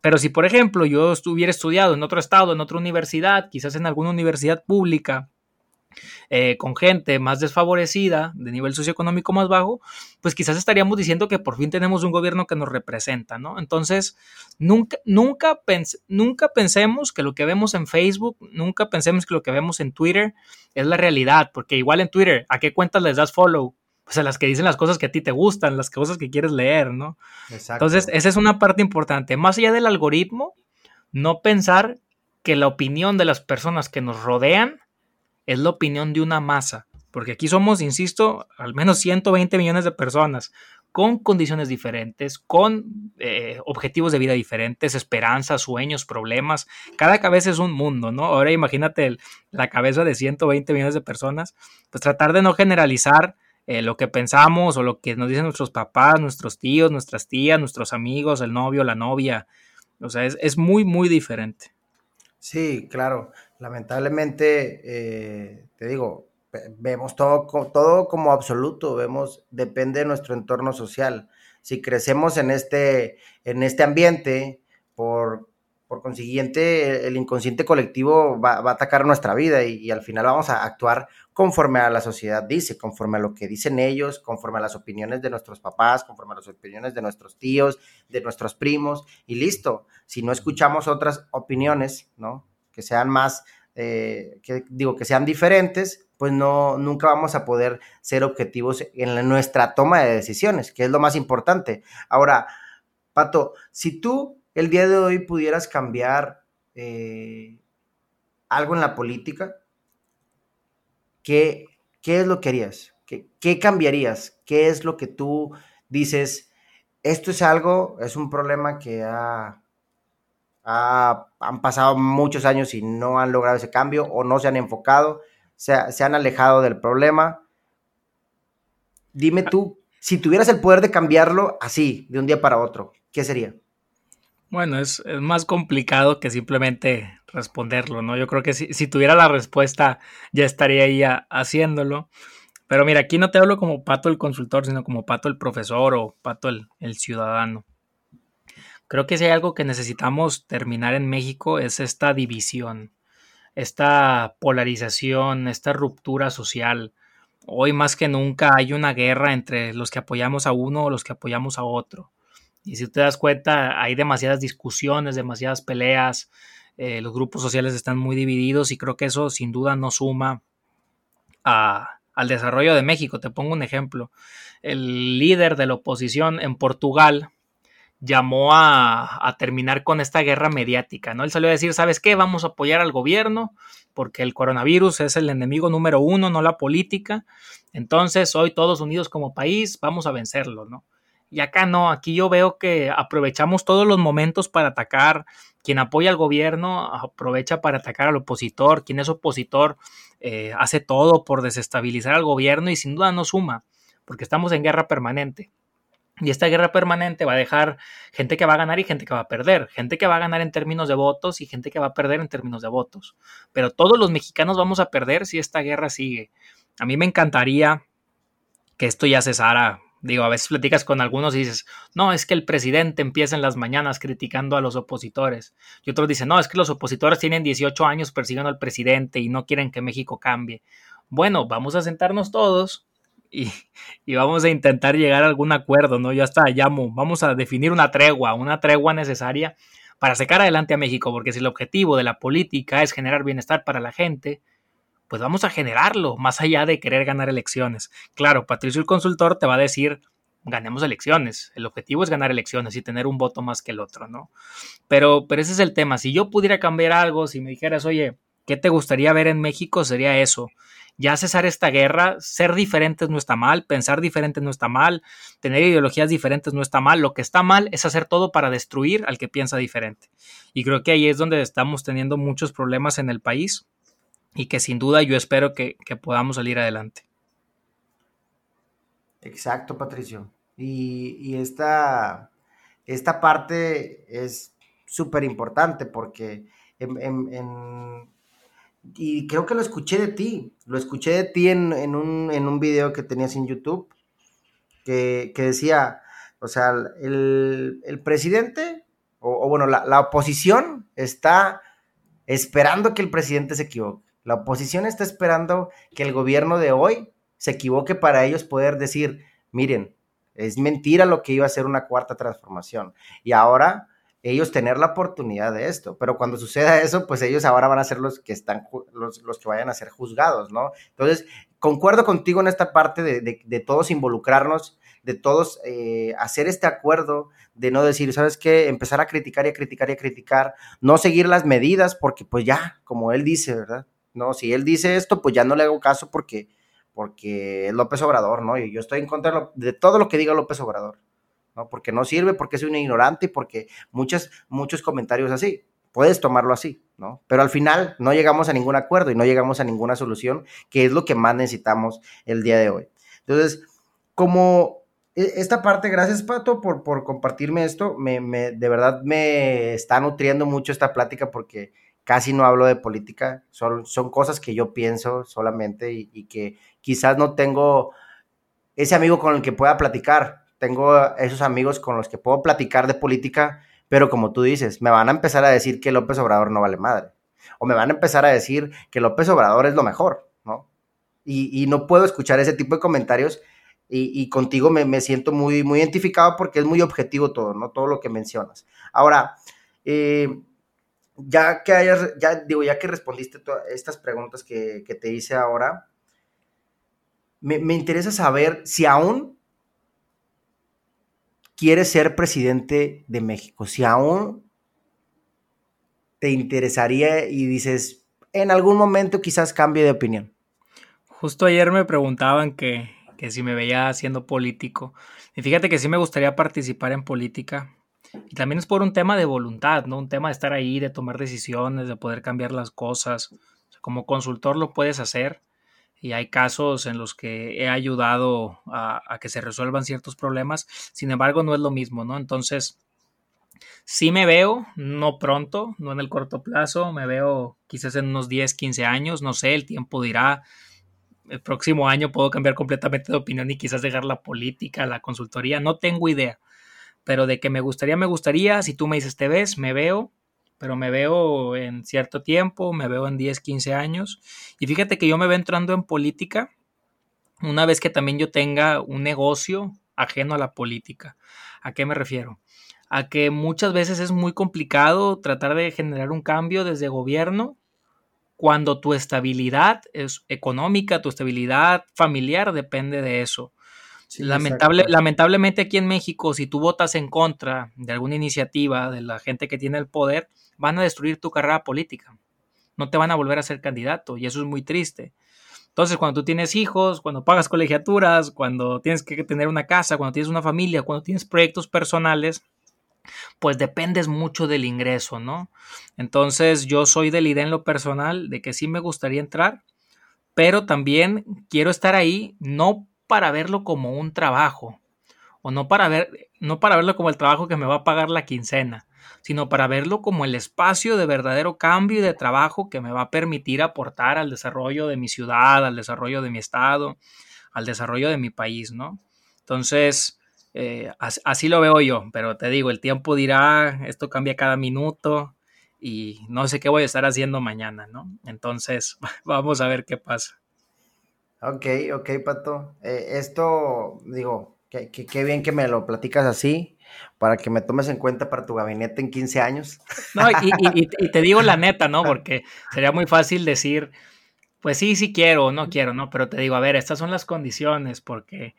Pero si, por ejemplo, yo hubiera estudiado en otro estado, en otra universidad, quizás en alguna universidad pública, eh, con gente más desfavorecida, de nivel socioeconómico más bajo, pues quizás estaríamos diciendo que por fin tenemos un gobierno que nos representa, ¿no? Entonces, nunca, nunca, nunca pensemos que lo que vemos en Facebook, nunca pensemos que lo que vemos en Twitter es la realidad, porque igual en Twitter, ¿a qué cuentas les das follow? o sea, las que dicen las cosas que a ti te gustan, las cosas que quieres leer, ¿no? Exacto. Entonces, esa es una parte importante. Más allá del algoritmo, no pensar que la opinión de las personas que nos rodean es la opinión de una masa, porque aquí somos, insisto, al menos 120 millones de personas con condiciones diferentes, con eh, objetivos de vida diferentes, esperanzas, sueños, problemas. Cada cabeza es un mundo, ¿no? Ahora imagínate la cabeza de 120 millones de personas, pues tratar de no generalizar eh, lo que pensamos o lo que nos dicen nuestros papás, nuestros tíos, nuestras tías, nuestros amigos, el novio, la novia. O sea, es, muy, muy diferente. Sí, claro. Lamentablemente, eh, te digo, vemos todo, como absoluto, vemos, depende de nuestro entorno social. Si crecemos en este, en este ambiente, por, por consiguiente, el inconsciente colectivo va, a atacar nuestra vida y, al final vamos a actuar conforme a la sociedad dice, conforme a lo que dicen ellos, conforme a las opiniones de nuestros papás, conforme a las opiniones de nuestros tíos, de nuestros primos, y listo. Si no escuchamos otras opiniones, ¿no? Que sean más, eh, que digo, que sean diferentes, pues no, nunca vamos a poder ser objetivos en nuestra toma de decisiones, que es lo más importante. Ahora, Pato, si tú el día de hoy pudieras cambiar eh, algo en la política, ¿qué, qué es lo que harías? ¿Qué, ¿Qué cambiarías? ¿Qué es lo que tú dices? Esto es algo, es un problema que ha, han pasado muchos años y no han logrado ese cambio o no se han enfocado, se, se han alejado del problema. Dime tú, si tuvieras el poder de cambiarlo así, de un día para otro, ¿qué sería? Bueno, es, más complicado que simplemente responderlo, ¿no? Yo creo que si, tuviera la respuesta ya estaría ahí haciéndolo. Pero mira, aquí no te hablo como Pato el consultor, sino como Pato el profesor o Pato el, el ciudadano. Creo que si hay algo que necesitamos terminar en México es esta división, esta polarización, esta ruptura social. Hoy más que nunca hay una guerra entre los que apoyamos a uno o los que apoyamos a otro y si te das cuenta, hay demasiadas discusiones, demasiadas peleas, eh, los grupos sociales están muy divididos y creo que eso sin duda no suma al desarrollo de México. Te pongo un ejemplo. El líder de la oposición en Portugal llamó a, terminar con esta guerra mediática, ¿no? Él salió a decir, ¿sabes qué? Vamos a apoyar al gobierno porque el coronavirus es el enemigo número uno, no la política. Entonces, hoy todos unidos como país, vamos a vencerlo, ¿no? Y acá no, aquí yo veo que aprovechamos todos los momentos para atacar. Quien apoya al gobierno aprovecha para atacar al opositor. Quien es opositor eh, hace todo por desestabilizar al gobierno y sin duda no suma, porque estamos en guerra permanente. Y esta guerra permanente va a dejar gente que va a ganar y gente que va a perder. Gente que va a ganar en términos de votos y gente que va a perder en términos de votos. Pero todos los mexicanos vamos a perder si esta guerra sigue. A mí me encantaría que esto ya cesara Digo, a veces platicas con algunos y dices, no, es que el presidente empieza en las mañanas criticando a los opositores. Y otros dicen, no, es que los opositores tienen 18 años persiguiendo al presidente y no quieren que México cambie. Bueno, vamos a sentarnos todos y, y, vamos a intentar llegar a algún acuerdo, ¿no? Ya está, llamo, vamos a definir una tregua, una tregua necesaria para sacar adelante a México, porque si el objetivo de la política es generar bienestar para la gente, pues vamos a generarlo, más allá de querer ganar elecciones. Claro, Patricio el consultor te va a decir, ganemos elecciones. El objetivo es ganar elecciones y tener un voto más que el otro, ¿no? Pero, pero ese es el tema. Si yo pudiera cambiar algo, si me dijeras, oye, ¿qué te gustaría ver en México? Sería eso. Ya cesar esta guerra, ser diferentes no está mal, pensar diferentes no está mal, tener ideologías diferentes no está mal. Lo que está mal es hacer todo para destruir al que piensa diferente. Y creo que ahí es donde estamos teniendo muchos problemas en el país y que sin duda yo espero que, podamos salir adelante. Exacto, Patricio. Y, esta, esta, parte es súper importante porque y creo que lo escuché de ti, lo escuché de ti en, un, en un, video que tenías en YouTube que, decía, o sea, el, presidente, o, bueno, la, la oposición está esperando que el presidente se equivoque. La oposición está esperando que el gobierno de hoy se equivoque para ellos poder decir, miren, es mentira lo que iba a ser una cuarta transformación. Y ahora ellos tener la oportunidad de esto. Pero cuando suceda eso, pues ellos ahora van a ser los que están, los, que vayan a ser juzgados, ¿no? Entonces, concuerdo contigo en esta parte de, todos involucrarnos, de todos eh, hacer este acuerdo, de no decir, ¿sabes qué? Empezar a criticar y a criticar y a criticar, no seguir las medidas, porque pues ya, como él dice, ¿verdad? ¿no? Si él dice esto, pues ya no le hago caso porque, porque López Obrador, ¿no? Y yo estoy en contra de, todo lo que diga López Obrador, ¿no? Porque no sirve, porque es un ignorante y porque muchas, muchos comentarios así. Puedes tomarlo así, ¿no? Pero al final no llegamos a ningún acuerdo y no llegamos a ninguna solución, que es lo que más necesitamos el día de hoy. Entonces, como e, esta parte, gracias Pato por, por compartirme esto, me, me, de verdad me está nutriendo mucho esta plática porque casi no hablo de política, son, son cosas que yo pienso solamente y, que quizás no tengo ese amigo con el que pueda platicar, tengo esos amigos con los que puedo platicar de política, pero como tú dices, me van a empezar a decir que López Obrador no vale madre, o me van a empezar a decir que López Obrador es lo mejor, ¿no? Y, no puedo escuchar ese tipo de comentarios y, contigo me, me, siento muy, muy identificado porque es muy objetivo todo, ¿no? Todo lo que mencionas. Ahora, eh, ya que hayas, ya digo, ya que respondiste todas estas preguntas que, te hice ahora, me, interesa saber si aún quieres ser presidente de México, si aún te interesaría y dices, en algún momento quizás cambie de opinión. Justo ayer me preguntaban que, que si me veía siendo político. Y fíjate que sí me gustaría participar en política. Y también es por un tema de voluntad, ¿no? Un tema de estar ahí, de tomar decisiones, de poder cambiar las cosas. como consultor lo puedes hacer y hay casos en los que he ayudado a, a, que se resuelvan ciertos problemas. Sin embargo, no es lo mismo, ¿no? Entonces, sí me veo, no pronto, no en el corto plazo, me veo quizás en unos 10, 15 años, no sé, el tiempo dirá. El próximo año puedo cambiar completamente de opinión y quizás dejar la política, la consultoría, no tengo idea pero de que me gustaría, me gustaría, si tú me dices te ves, me veo, pero me veo en cierto tiempo, me veo en 10, 15 años. Y fíjate que yo me veo entrando en política una vez que también yo tenga un negocio ajeno a la política. ¿A qué me refiero? A que muchas veces es muy complicado tratar de generar un cambio desde gobierno cuando tu estabilidad es económica, tu estabilidad familiar depende de eso. Lamentable, lamentablemente aquí en México, si tú votas en contra de alguna iniciativa de la gente que tiene el poder, van a destruir tu carrera política. No te van a volver a ser candidato y eso es muy triste. Entonces, cuando tú tienes hijos, cuando pagas colegiaturas, cuando tienes que tener una casa, cuando tienes una familia, cuando tienes proyectos personales, pues dependes mucho del ingreso, ¿no? Entonces, yo soy de la idea en lo personal de que sí me gustaría entrar, pero también quiero estar ahí no para verlo como un trabajo o no para ver no para verlo como el trabajo que me va a pagar la quincena, sino para verlo como el espacio de verdadero cambio y de trabajo que me va a permitir aportar al desarrollo de mi ciudad, al desarrollo de mi estado, al desarrollo de mi país, ¿no? Entonces, eh, así lo veo yo, pero te digo, el tiempo dirá, esto cambia cada minuto y no sé qué voy a estar haciendo mañana, ¿no? Entonces, vamos a ver qué pasa. Ok, ok, Pato. Eh, esto, digo, qué bien que me lo platicas así, para que me tomes en cuenta para tu gabinete en 15 años. No, y, te digo la neta, ¿no? Porque sería muy fácil decir, pues sí, sí quiero o no quiero, ¿no? Pero te digo, a ver, estas son las condiciones, porque,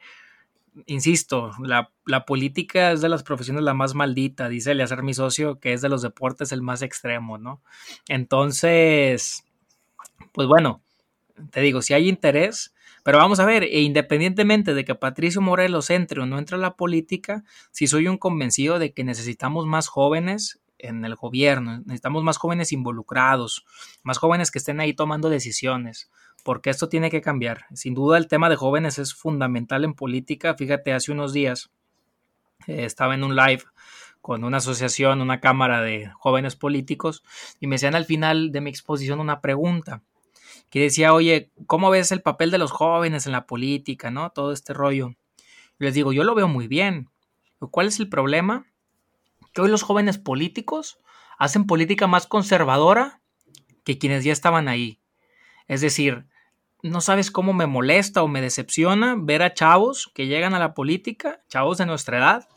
insisto, la, la política es de las profesiones la más maldita, dice Eleazar, mi socio, que es de los deportes el más extremo, ¿no? Entonces, pues bueno, te digo, si hay interés, pero vamos a ver, e independientemente de que Patricio Morelos entre o no entre a la política, si soy un convencido de que necesitamos más jóvenes en el gobierno, necesitamos más jóvenes involucrados, más jóvenes que estén ahí tomando decisiones, porque esto tiene que cambiar. Sin duda el tema de jóvenes es fundamental en política. Fíjate, hace unos días eh, estaba en un live con una asociación, una cámara de jóvenes políticos, y me hacían al final de mi exposición una pregunta que decía, oye, ¿cómo ves el papel de los jóvenes en la política, no? Todo este rollo. Y les digo, yo lo veo muy bien. ¿Cuál es el problema? Que hoy los jóvenes políticos hacen política más conservadora que quienes ya estaban ahí. Es decir, no sabes cómo me molesta o me decepciona ver a chavos que llegan a la política, chavos de nuestra edad,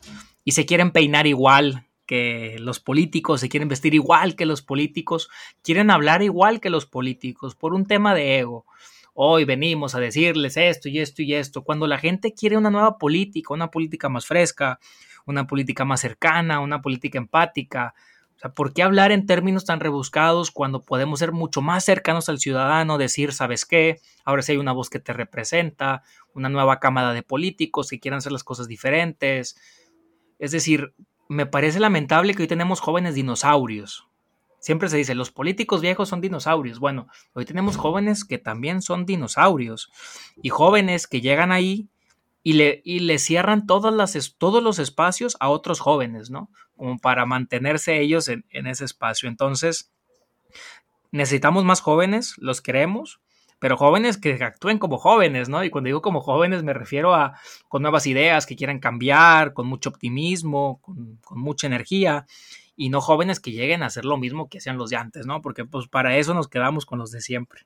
y se quieren peinar igual, que los políticos, se quieren vestir igual que los políticos, quieren hablar igual que los políticos por un tema de ego. Hoy venimos a decirles esto y esto y esto, cuando la gente quiere una nueva política, una política más fresca, una política más cercana, una política empática. O sea, ¿por qué hablar en términos tan rebuscados cuando podemos ser mucho más cercanos al ciudadano, decir, ¿sabes qué? Ahora sí hay una voz que te representa, una nueva cámara de políticos que quieran hacer las cosas diferentes. Es decir, me parece lamentable que hoy tenemos jóvenes dinosaurios. Siempre se dice, los políticos viejos son dinosaurios. Bueno, hoy tenemos jóvenes que también son dinosaurios. Y jóvenes que llegan ahí y le, y cierran todos los espacios a otros jóvenes, ¿no? Como para mantenerse ellos en, en ese espacio. Entonces, necesitamos más jóvenes, los queremos, pero jóvenes que actúen como jóvenes, ¿no? Y cuando digo como jóvenes me refiero a con nuevas ideas, que quieran cambiar, con mucho optimismo, con, mucha energía, y no jóvenes que lleguen a hacer lo mismo que hacían los de antes, ¿no? Porque pues para eso nos quedamos con los de siempre.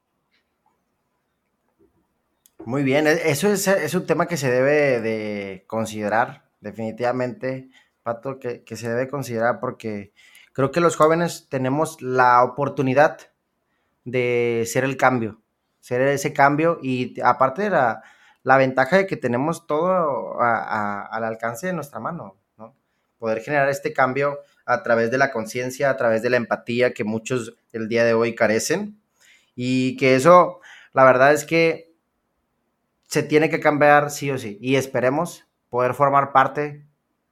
Muy bien, e, eso es, un tema que se debe de considerar, definitivamente, Pato, que se debe considerar porque creo que los jóvenes tenemos la oportunidad de ser el cambio ser ese cambio y aparte de la, la ventaja de que tenemos todo al alcance de nuestra mano, ¿no? Poder generar este cambio a través de la conciencia, a través de la empatía que muchos el día de hoy carecen y que eso, la verdad es que se tiene que cambiar sí o sí y esperemos poder formar parte,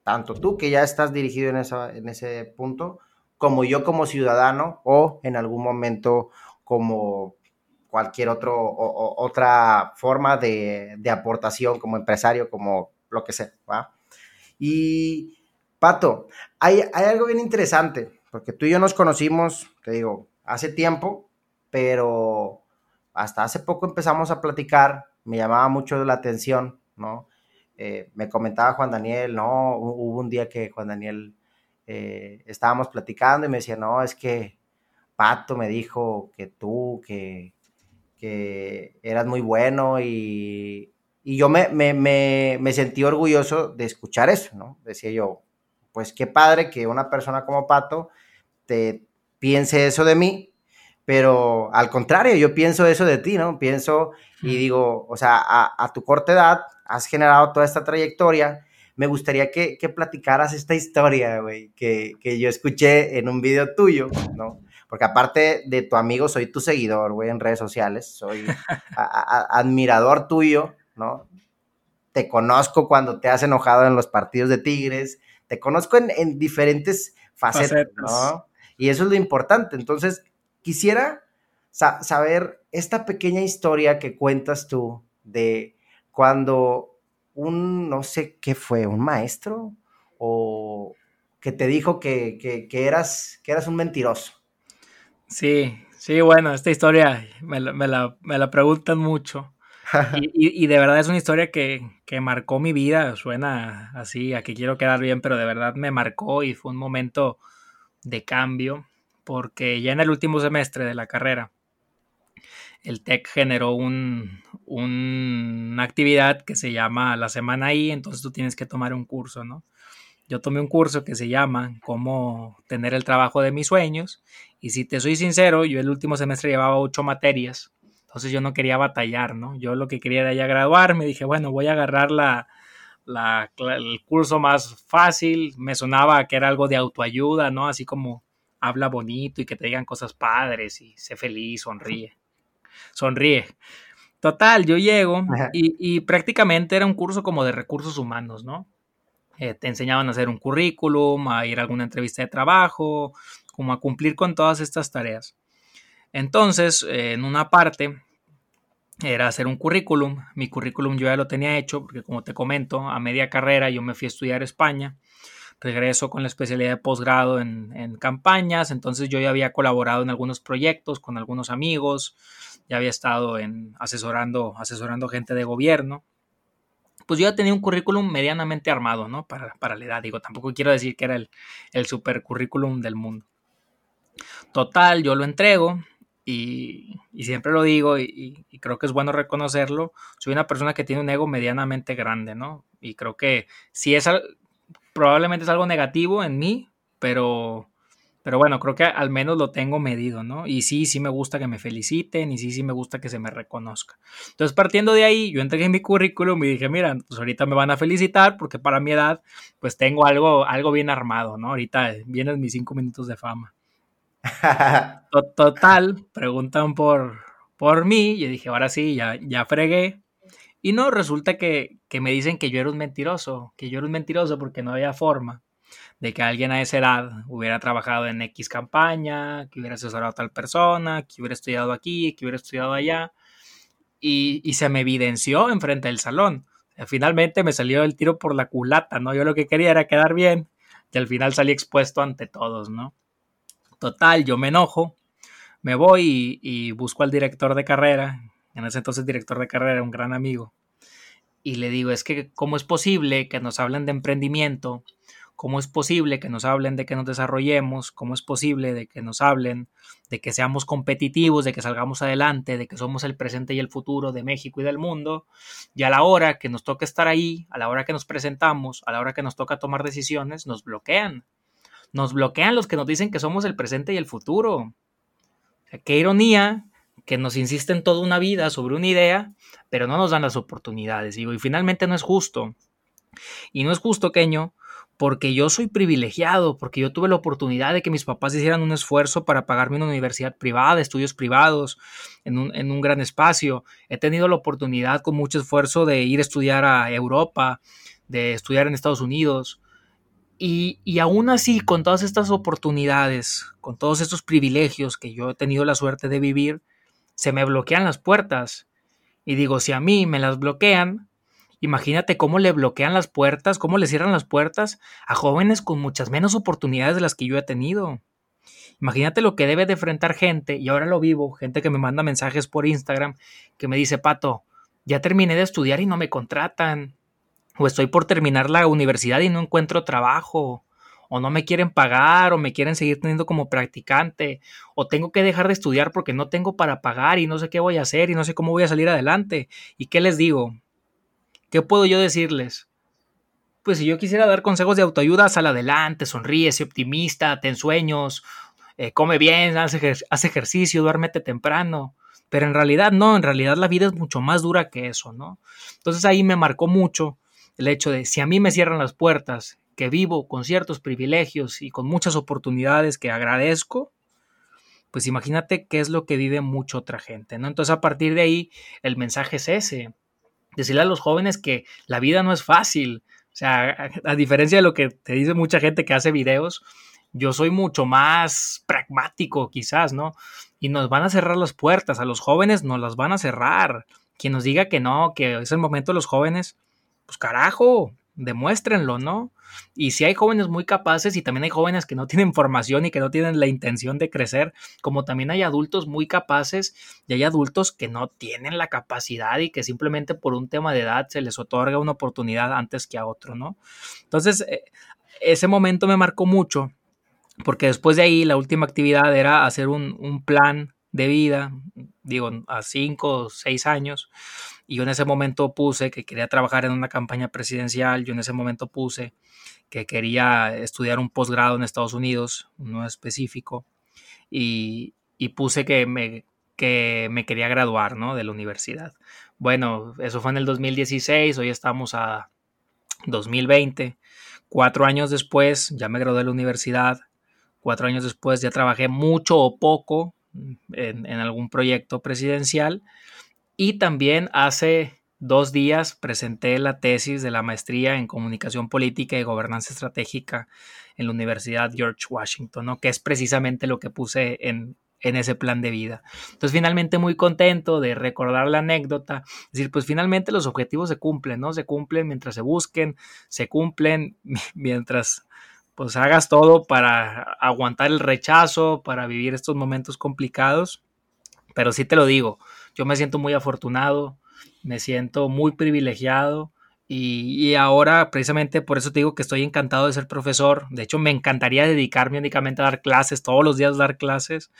tanto tú que ya estás dirigido en, esa, en ese punto, como yo como ciudadano o en algún momento como cualquier otro, otra forma de, aportación como empresario, como lo que sea. Y, Pato, hay, hay, algo bien interesante, porque tú y yo nos conocimos, te digo, hace tiempo, pero hasta hace poco empezamos a platicar, me llamaba mucho la atención, ¿no? Eh, me comentaba Juan Daniel, ¿no? Hubo un día que Juan Daniel eh, estábamos platicando y me decía, no, es que Pato me dijo que tú, que, que eras muy bueno y, yo me, me, sentí orgulloso de escuchar eso, ¿no? Decía yo, pues qué padre que una persona como Pato te piense eso de mí, pero al contrario, yo pienso eso de ti, ¿no? Pienso y digo, o sea, a, tu corta edad has generado toda esta trayectoria. Me gustaría que, que platicaras esta historia, güey, que, que yo escuché en un video tuyo, ¿no? Porque aparte de tu amigo, soy tu seguidor, güey, en redes sociales. Soy admirador tuyo, ¿no? Te conozco cuando te has enojado en los partidos de Tigres. Te conozco en, diferentes facetas, ¿no? Y eso es lo importante. Entonces, quisiera saber esta pequeña historia que cuentas tú de cuando un, no sé qué fue, un maestro o que te dijo que, que eras, que eras un mentiroso. Sí, sí, bueno, esta historia me la, preguntan mucho. Y, de verdad es una historia que, marcó mi vida. Suena así, a que quiero quedar bien, pero de verdad me marcó y fue un momento de cambio, porque ya en el último semestre de la carrera, el TEC generó un, una actividad que se llama la semana I, entonces tú tienes que tomar un curso, ¿no? Yo tomé un curso que se llama Cómo tener el trabajo de mis sueños y si te soy sincero, yo el último semestre llevaba ocho materias, entonces yo no quería batallar, ¿no? Yo lo que quería era ya graduarme, dije, bueno, voy a agarrar la, el curso más fácil, me sonaba que era algo de autoayuda, ¿no? Así como habla bonito y que te digan cosas padres y sé feliz, sonríe, sonríe. Total, yo llego y, y prácticamente era un curso como de recursos humanos, ¿no? Eh, te enseñaban a hacer un currículum, a ir a alguna entrevista de trabajo, como a cumplir con todas estas tareas. Entonces, eh, en una parte era hacer un currículum. Mi currículum yo ya lo tenía hecho porque como te comento, a media carrera yo me fui a estudiar a España. Regreso con la especialidad de posgrado en, campañas, entonces yo ya había colaborado en algunos proyectos con algunos amigos, ya había estado en asesorando, asesorando gente de gobierno pues yo ya tenía un currículum medianamente armado, ¿no? Para, para la edad, digo, tampoco quiero decir que era el, el super currículum del mundo. Total, yo lo entrego y, siempre lo digo y, creo que es bueno reconocerlo. Soy una persona que tiene un ego medianamente grande, ¿no? Y creo que si es, probablemente es algo negativo en mí, pero pero bueno, creo que al menos lo tengo medido, ¿no? Y sí, sí me gusta que me feliciten y sí, sí me gusta que se me reconozca. Entonces, partiendo de ahí, yo entregué mi currículum y dije, mira, pues ahorita me van a felicitar porque para mi edad, pues tengo algo, algo bien armado, ¿no? Ahorita vienen mis cinco minutos de fama. Total, preguntan por, por mí y dije, ahora sí, ya, ya fregué. Y no, resulta que, que me dicen que yo era un mentiroso, que yo era un mentiroso porque no había forma de que alguien a esa edad hubiera trabajado en X campaña, que hubiera asesorado a tal persona, que hubiera estudiado aquí, que hubiera estudiado allá, y, se me evidenció enfrente del salón. finalmente me salió el tiro por la culata, ¿no? Yo lo que quería era quedar bien, y al final salí expuesto ante todos, ¿no? Total, yo me enojo, me voy y, busco al director de carrera, en ese entonces director de carrera, un gran amigo, y le digo, es que, ¿cómo es posible que nos hablen de emprendimiento ¿Cómo es posible que nos hablen de que nos desarrollemos? ¿Cómo es posible de que nos hablen de que seamos competitivos, de que salgamos adelante, de que somos el presente y el futuro de México y del mundo? Y a la hora que nos toca estar ahí, a la hora que nos presentamos, a la hora que nos toca tomar decisiones, nos bloquean. Nos bloquean los que nos dicen que somos el presente y el futuro. qué ironía que nos insisten toda una vida sobre una idea, pero no nos dan las oportunidades. y finalmente no es justo. Y no es justo, Queño, porque yo soy privilegiado, porque yo tuve la oportunidad de que mis papás hicieran un esfuerzo para pagarme una universidad privada, estudios privados, en un, gran espacio. He tenido la oportunidad con mucho esfuerzo de ir a estudiar a Europa, de estudiar en Estados Unidos. Y, y aún así, con todas estas oportunidades, con todos estos privilegios que yo he tenido la suerte de vivir, se me bloquean las puertas. Y digo, si a mí me las bloquean, Imagínate cómo le bloquean las puertas, cómo le cierran las puertas a jóvenes con muchas menos oportunidades de las que yo he tenido. Imagínate lo que debe de enfrentar gente, y ahora lo vivo, gente que me manda mensajes por Instagram, que me dice, Pato, ya terminé de estudiar y no me contratan, o estoy por terminar la universidad y no encuentro trabajo, o no me quieren pagar, o me quieren seguir teniendo como practicante, o tengo que dejar de estudiar porque no tengo para pagar y no sé qué voy a hacer y no sé cómo voy a salir adelante. ¿Y qué les digo? ¿Qué puedo yo decirles? Pues si yo quisiera dar consejos de autoayuda, sal adelante, sonríe, sé optimista, ten sueños, eh, come bien, hace, hace ejercicio, duérmete temprano. Pero en realidad no, en realidad la vida es mucho más dura que eso, ¿no? Entonces ahí me marcó mucho el hecho de si a mí me cierran las puertas, que vivo con ciertos privilegios y con muchas oportunidades que agradezco, pues imagínate qué es lo que vive mucha otra gente, ¿no? Entonces a partir de ahí el mensaje es ese, decirle a los jóvenes que la vida no es fácil, o sea, a, diferencia de lo que te dice mucha gente que hace videos, yo soy mucho más pragmático quizás, ¿no? Y nos van a cerrar las puertas, a los jóvenes nos las van a cerrar. Quien nos diga que no, que es el momento de los jóvenes, pues carajo, demuéstrenlo, ¿no? Y si hay jóvenes muy capaces y también hay jóvenes que no tienen formación y que no tienen la intención de crecer, como también hay adultos muy capaces y hay adultos que no tienen la capacidad y que simplemente por un tema de edad se les otorga una oportunidad antes que a otro, ¿no? Entonces, eh, ese momento me marcó mucho porque después de ahí la última actividad era hacer un, un plan de vida, digo, a cinco o seis años, y yo en ese momento puse que quería trabajar en una campaña presidencial, yo en ese momento puse que quería estudiar un posgrado en Estados Unidos, no específico, y, puse que me, que me quería graduar ¿no? de la universidad. Bueno, eso fue en el 2016, hoy estamos a 2020, cuatro años después ya me gradué de la universidad, cuatro años después ya trabajé mucho o poco en, en algún proyecto presidencial y también hace dos días presenté la tesis de la maestría en comunicación política y gobernanza estratégica en la Universidad George Washington, ¿no? que es precisamente lo que puse en, en ese plan de vida. Entonces, finalmente muy contento de recordar la anécdota, es decir, pues finalmente los objetivos se cumplen, ¿no? Se cumplen mientras se busquen, se cumplen mientras pues hagas todo para aguantar el rechazo, para vivir estos momentos complicados. Pero sí te lo digo, yo me siento muy afortunado, me siento muy privilegiado y, ahora precisamente por eso te digo que estoy encantado de ser profesor. De hecho, me encantaría dedicarme únicamente a dar clases, todos los días dar clases,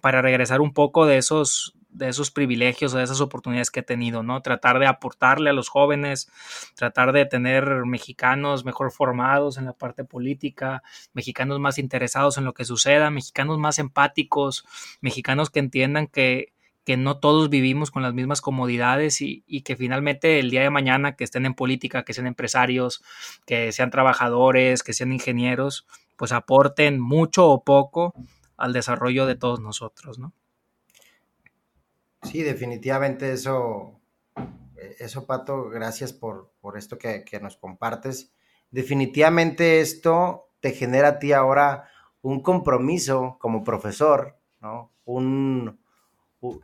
para regresar un poco de esos, de esos privilegios o de esas oportunidades que he tenido, ¿no? Tratar de aportarle a los jóvenes, tratar de tener mexicanos mejor formados en la parte política, mexicanos más interesados en lo que suceda, mexicanos más empáticos, mexicanos que entiendan que que no todos vivimos con las mismas comodidades y, que finalmente el día de mañana que estén en política, que sean empresarios, que sean trabajadores, que sean ingenieros, pues aporten mucho o poco al desarrollo de todos nosotros, ¿no? Sí, definitivamente eso, eso Pato, gracias por, por esto que, que nos compartes. Definitivamente esto te genera a ti ahora un compromiso como profesor, ¿no? Un,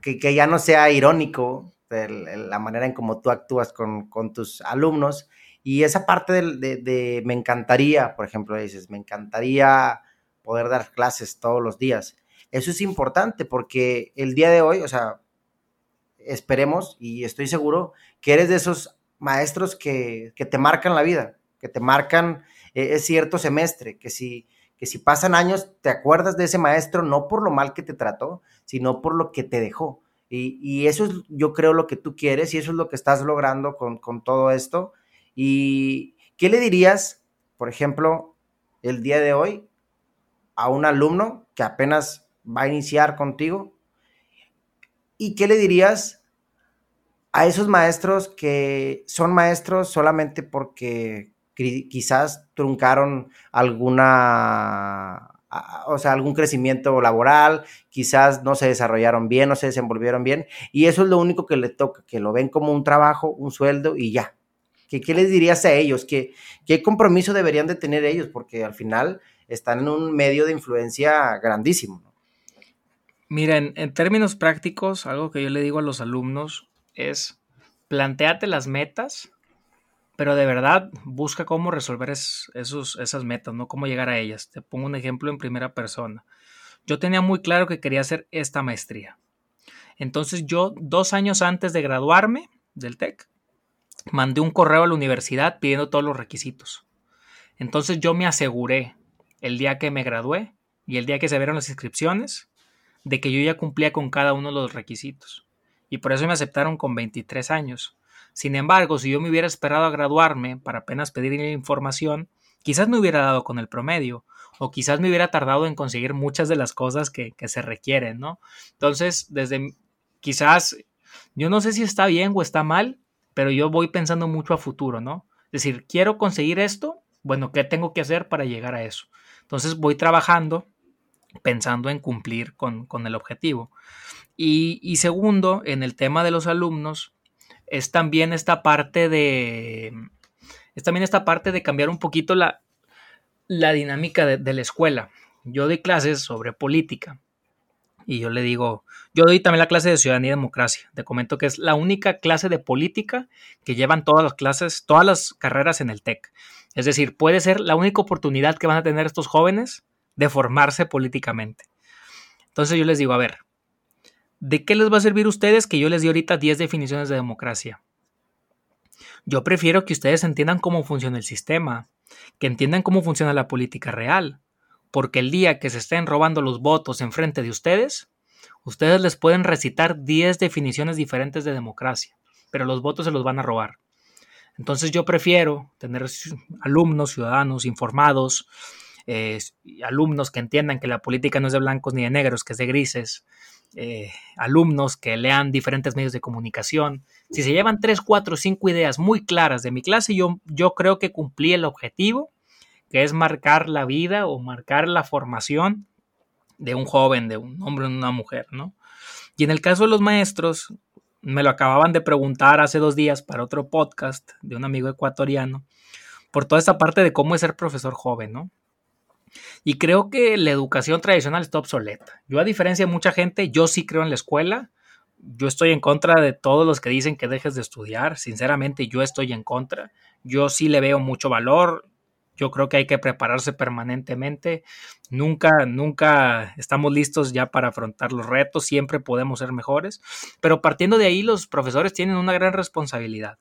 que, ya no sea irónico la manera en cómo tú actúas con, tus alumnos. Y esa parte de, me encantaría, por ejemplo, dices, me encantaría poder dar clases todos los días. Eso es importante porque el día de hoy, o sea, esperemos y estoy seguro que eres de esos maestros que, te marcan la vida, que te marcan eh, cierto semestre, que si que si pasan años te acuerdas de ese maestro no por lo mal que te trató, sino por lo que te dejó. Y, eso es, yo creo, lo que tú quieres y eso es lo que estás logrando con, todo esto. ¿Y qué le dirías, por ejemplo, el día de hoy a un alumno que apenas va a iniciar contigo? ¿Y qué le dirías a esos maestros que son maestros solamente porque quizás truncaron alguna, o sea, algún crecimiento laboral, quizás no se desarrollaron bien, no se desenvolvieron bien, y eso es lo único que le toca, que lo ven como un trabajo, un sueldo y ya. ¿Qué, qué les dirías a ellos? ¿Qué, ¿Qué compromiso deberían de tener ellos? Porque al final están en un medio de influencia grandísimo. Miren, en términos prácticos, algo que yo le digo a los alumnos es, planteate las metas pero de verdad busca cómo resolver esos, esas metas, no cómo llegar a ellas. Te pongo un ejemplo en primera persona. Yo tenía muy claro que quería hacer esta maestría. Entonces yo, dos años antes de graduarme del TEC, mandé un correo a la universidad pidiendo todos los requisitos. Entonces yo me aseguré el día que me gradué y el día que se vieron las inscripciones de que yo ya cumplía con cada uno de los requisitos. Y por eso me aceptaron con 23 años. Sin embargo, si yo me hubiera esperado a graduarme para apenas pedir información, quizás no hubiera dado con el promedio, o quizás me hubiera tardado en conseguir muchas de las cosas que, que se requieren, ¿no? Entonces, desde quizás, yo no sé si está bien o está mal, pero yo voy pensando mucho a futuro, ¿no? Es decir, quiero conseguir esto, bueno, ¿qué tengo que hacer para llegar a eso? Entonces voy trabajando pensando en cumplir con, el objetivo. Y, segundo, en el tema de los alumnos, es también esta parte de. Es también esta parte de cambiar un poquito la, la dinámica de, de la escuela. Yo doy clases sobre política y yo le digo, yo doy también la clase de ciudadanía y democracia. Te comento que es la única clase de política que llevan todas las clases, todas las carreras en el TEC. Es decir, puede ser la única oportunidad que van a tener estos jóvenes de formarse políticamente. Entonces yo les digo, a ver, ¿de qué les va a servir a ustedes que yo les di ahorita 10 definiciones de democracia? Yo prefiero que ustedes entiendan cómo funciona el sistema, que entiendan cómo funciona la política real, porque el día que se estén robando los votos en frente de ustedes, ustedes les pueden recitar 10 definiciones diferentes de democracia, pero los votos se los van a robar. Entonces yo prefiero tener alumnos, ciudadanos informados, eh, alumnos que entiendan que la política no es de blancos ni de negros, que es de grises, eh, alumnos que lean diferentes medios de comunicación. Si se llevan tres, cuatro, cinco ideas muy claras de mi clase, yo, yo creo que cumplí el objetivo, que es marcar la vida o marcar la formación de un joven, de un hombre o una mujer, ¿no? Y en el caso de los maestros, me lo acababan de preguntar hace dos días para otro podcast de un amigo ecuatoriano, por toda esta parte de cómo es ser profesor joven, ¿no? Y creo que la educación tradicional está obsoleta. Yo, a diferencia de mucha gente, yo sí creo en la escuela. Yo estoy en contra de todos los que dicen que dejes de estudiar. Sinceramente, yo estoy en contra. Yo sí le veo mucho valor. Yo creo que hay que prepararse permanentemente. Nunca, nunca estamos listos ya para afrontar los retos. Siempre podemos ser mejores. Pero partiendo de ahí, los profesores tienen una gran responsabilidad.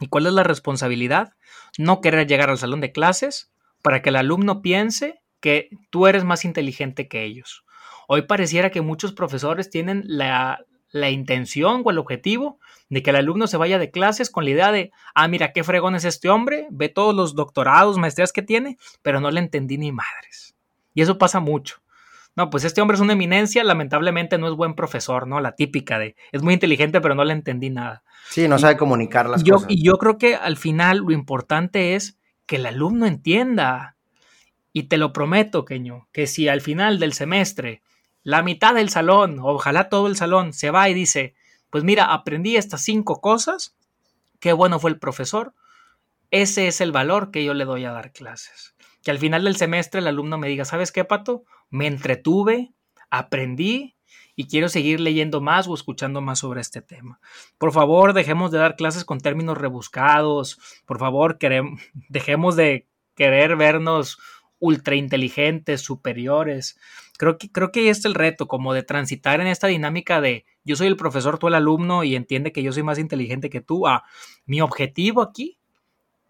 ¿Y cuál es la responsabilidad? No querer llegar al salón de clases para que el alumno piense que tú eres más inteligente que ellos. Hoy pareciera que muchos profesores tienen la, intención o el objetivo de que el alumno se vaya de clases con la idea de, ah, mira, qué fregón es este hombre, ve todos los doctorados, maestrías que tiene, pero no le entendí ni madres. Y eso pasa mucho. No, pues este hombre es una eminencia, lamentablemente no es buen profesor, ¿no? La típica de, es muy inteligente, pero no le entendí nada. Sí, no sabe comunicar las cosas. Y yo creo que al final lo importante es que el alumno entienda. Y te lo prometo, Queño, que si al final del semestre la mitad del salón, ojalá todo el salón, se va y dice, pues mira, aprendí estas cinco cosas, qué bueno fue el profesor, ese es el valor que yo le doy a dar clases. Que al final del semestre el alumno me diga, ¿sabes qué, Pato? Me entretuve, aprendí y quiero seguir leyendo más o escuchando más sobre este tema. Por favor, dejemos de dar clases con términos rebuscados. Por favor, dejemos de querer vernos ultra inteligentes, superiores. Creo que, creo que ahí está el reto, como de transitar en esta dinámica de yo soy el profesor, tú el alumno y entiende que yo soy más inteligente que tú. Ah, mi objetivo aquí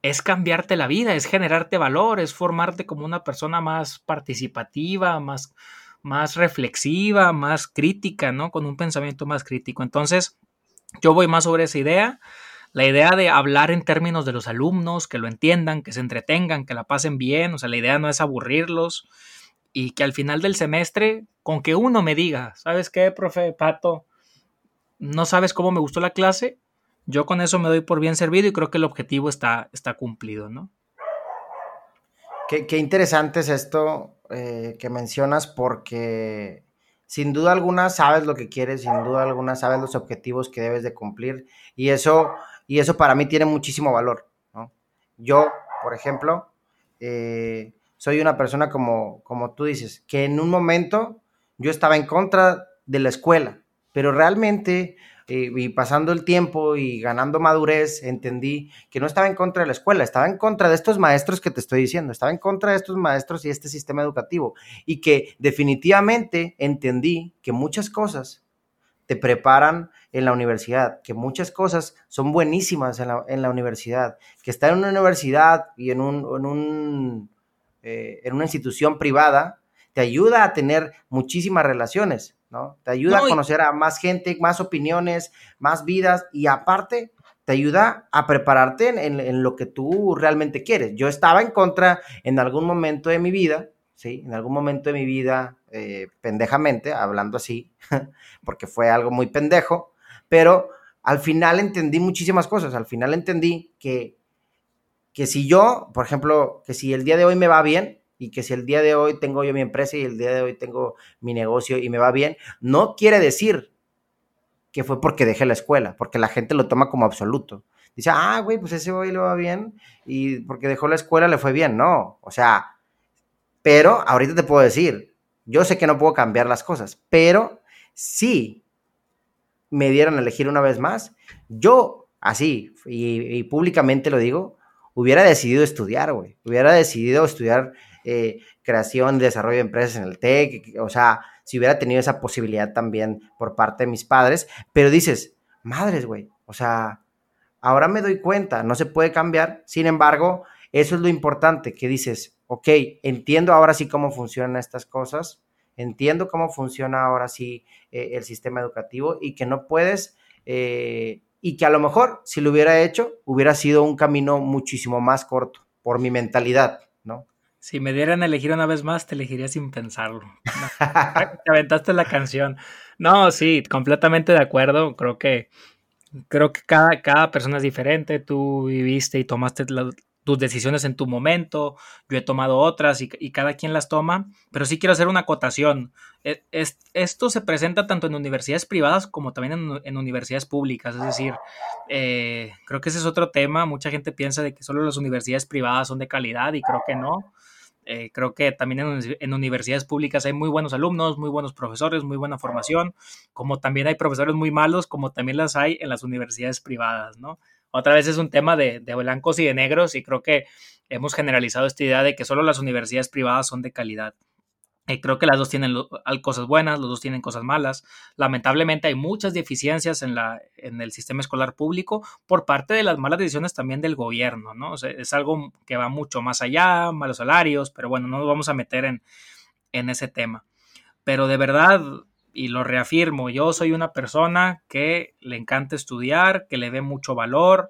es cambiarte la vida, es generarte valor, es formarte como una persona más participativa, más, más reflexiva, más crítica, ¿no? Con un pensamiento más crítico. Entonces, yo voy más sobre esa idea. La idea de hablar en términos de los alumnos, que lo entiendan, que se entretengan, que la pasen bien, o sea, la idea no es aburrirlos y que al final del semestre, con que uno me diga, ¿sabes qué, profe Pato? ¿No sabes cómo me gustó la clase? Yo con eso me doy por bien servido y creo que el objetivo está, está cumplido, ¿no? Qué, qué interesante es esto eh, que mencionas porque sin duda alguna sabes lo que quieres, sin duda alguna sabes los objetivos que debes de cumplir y eso, y eso para mí tiene muchísimo valor. Yo, por ejemplo, eh, soy una persona como, como tú dices, que en un momento yo estaba en contra de la escuela, pero realmente eh, y pasando el tiempo y ganando madurez, entendí que no estaba en contra de la escuela, estaba en contra de estos maestros que te estoy diciendo, estaba en contra de estos maestros y este sistema educativo. Y que definitivamente entendí que muchas cosas te preparan en la universidad, que muchas cosas son buenísimas en la, universidad, que estar en una universidad y en, un, en, un, eh, en una institución privada te ayuda a tener muchísimas relaciones ¿no? Te ayuda a conocer a más gente, más opiniones, más vidas y aparte te ayuda a prepararte en, lo que tú realmente quieres. Yo estaba en contra en algún momento de mi vida ¿sí? En algún momento de mi vida, eh, pendejamente, hablando así, porque fue algo muy pendejo, pero al final entendí muchísimas cosas. Al final entendí que, que si yo, por ejemplo, que si el día de hoy me va bien y que si el día de hoy tengo yo mi empresa y el día de hoy tengo mi negocio y me va bien, no quiere decir que fue porque dejé la escuela, porque la gente lo toma como absoluto. Dice, ah, güey, pues ese güey le va bien y porque dejó la escuela le fue bien. No, o sea, pero ahorita te puedo decir, yo sé que no puedo cambiar las cosas, pero sí me dieron a elegir una vez más, yo, así, y, públicamente lo digo, hubiera decidido estudiar, güey. Hubiera decidido estudiar eh, creación, desarrollo de empresas en el TEC, o sea, si hubiera tenido esa posibilidad también por parte de mis padres, pero dices, madres, güey, o sea, ahora me doy cuenta, no se puede cambiar, sin embargo, eso es lo importante, que dices, ok, entiendo ahora sí cómo funcionan estas cosas, entiendo cómo funciona ahora sí eh, el sistema educativo y que no puedes, eh, y que a lo mejor si lo hubiera hecho, hubiera sido un camino muchísimo más corto por mi mentalidad. Si me dieran a elegir una vez más, te elegiría sin pensarlo. te aventaste la canción. No, sí, completamente de acuerdo. Creo que creo que cada, cada persona es diferente. Tú viviste y tomaste la, tus decisiones en tu momento, yo he tomado otras y, cada quien las toma, pero sí quiero hacer una acotación. E, esto se presenta tanto en universidades privadas como también en, universidades públicas, es decir, eh, creo que ese es otro tema, mucha gente piensa de que solo las universidades privadas son de calidad y creo que no. Eh, creo que también en, en, universidades públicas hay muy buenos alumnos, muy buenos profesores, muy buena formación, como también hay profesores muy malos, como también las hay en las universidades privadas, ¿no? Otra vez es un tema de, blancos y de negros y creo que hemos generalizado esta idea de que solo las universidades privadas son de calidad. Eh, creo que las dos tienen cosas buenas, los dos tienen cosas malas. Lamentablemente hay muchas deficiencias en, la, en el sistema escolar público por parte de las malas decisiones también del gobierno, ¿no? es algo que va mucho más allá, malos salarios, pero bueno, no nos vamos a meter en, en ese tema. Pero de verdad, y lo reafirmo, yo soy una persona que le encanta estudiar, que le ve mucho valor,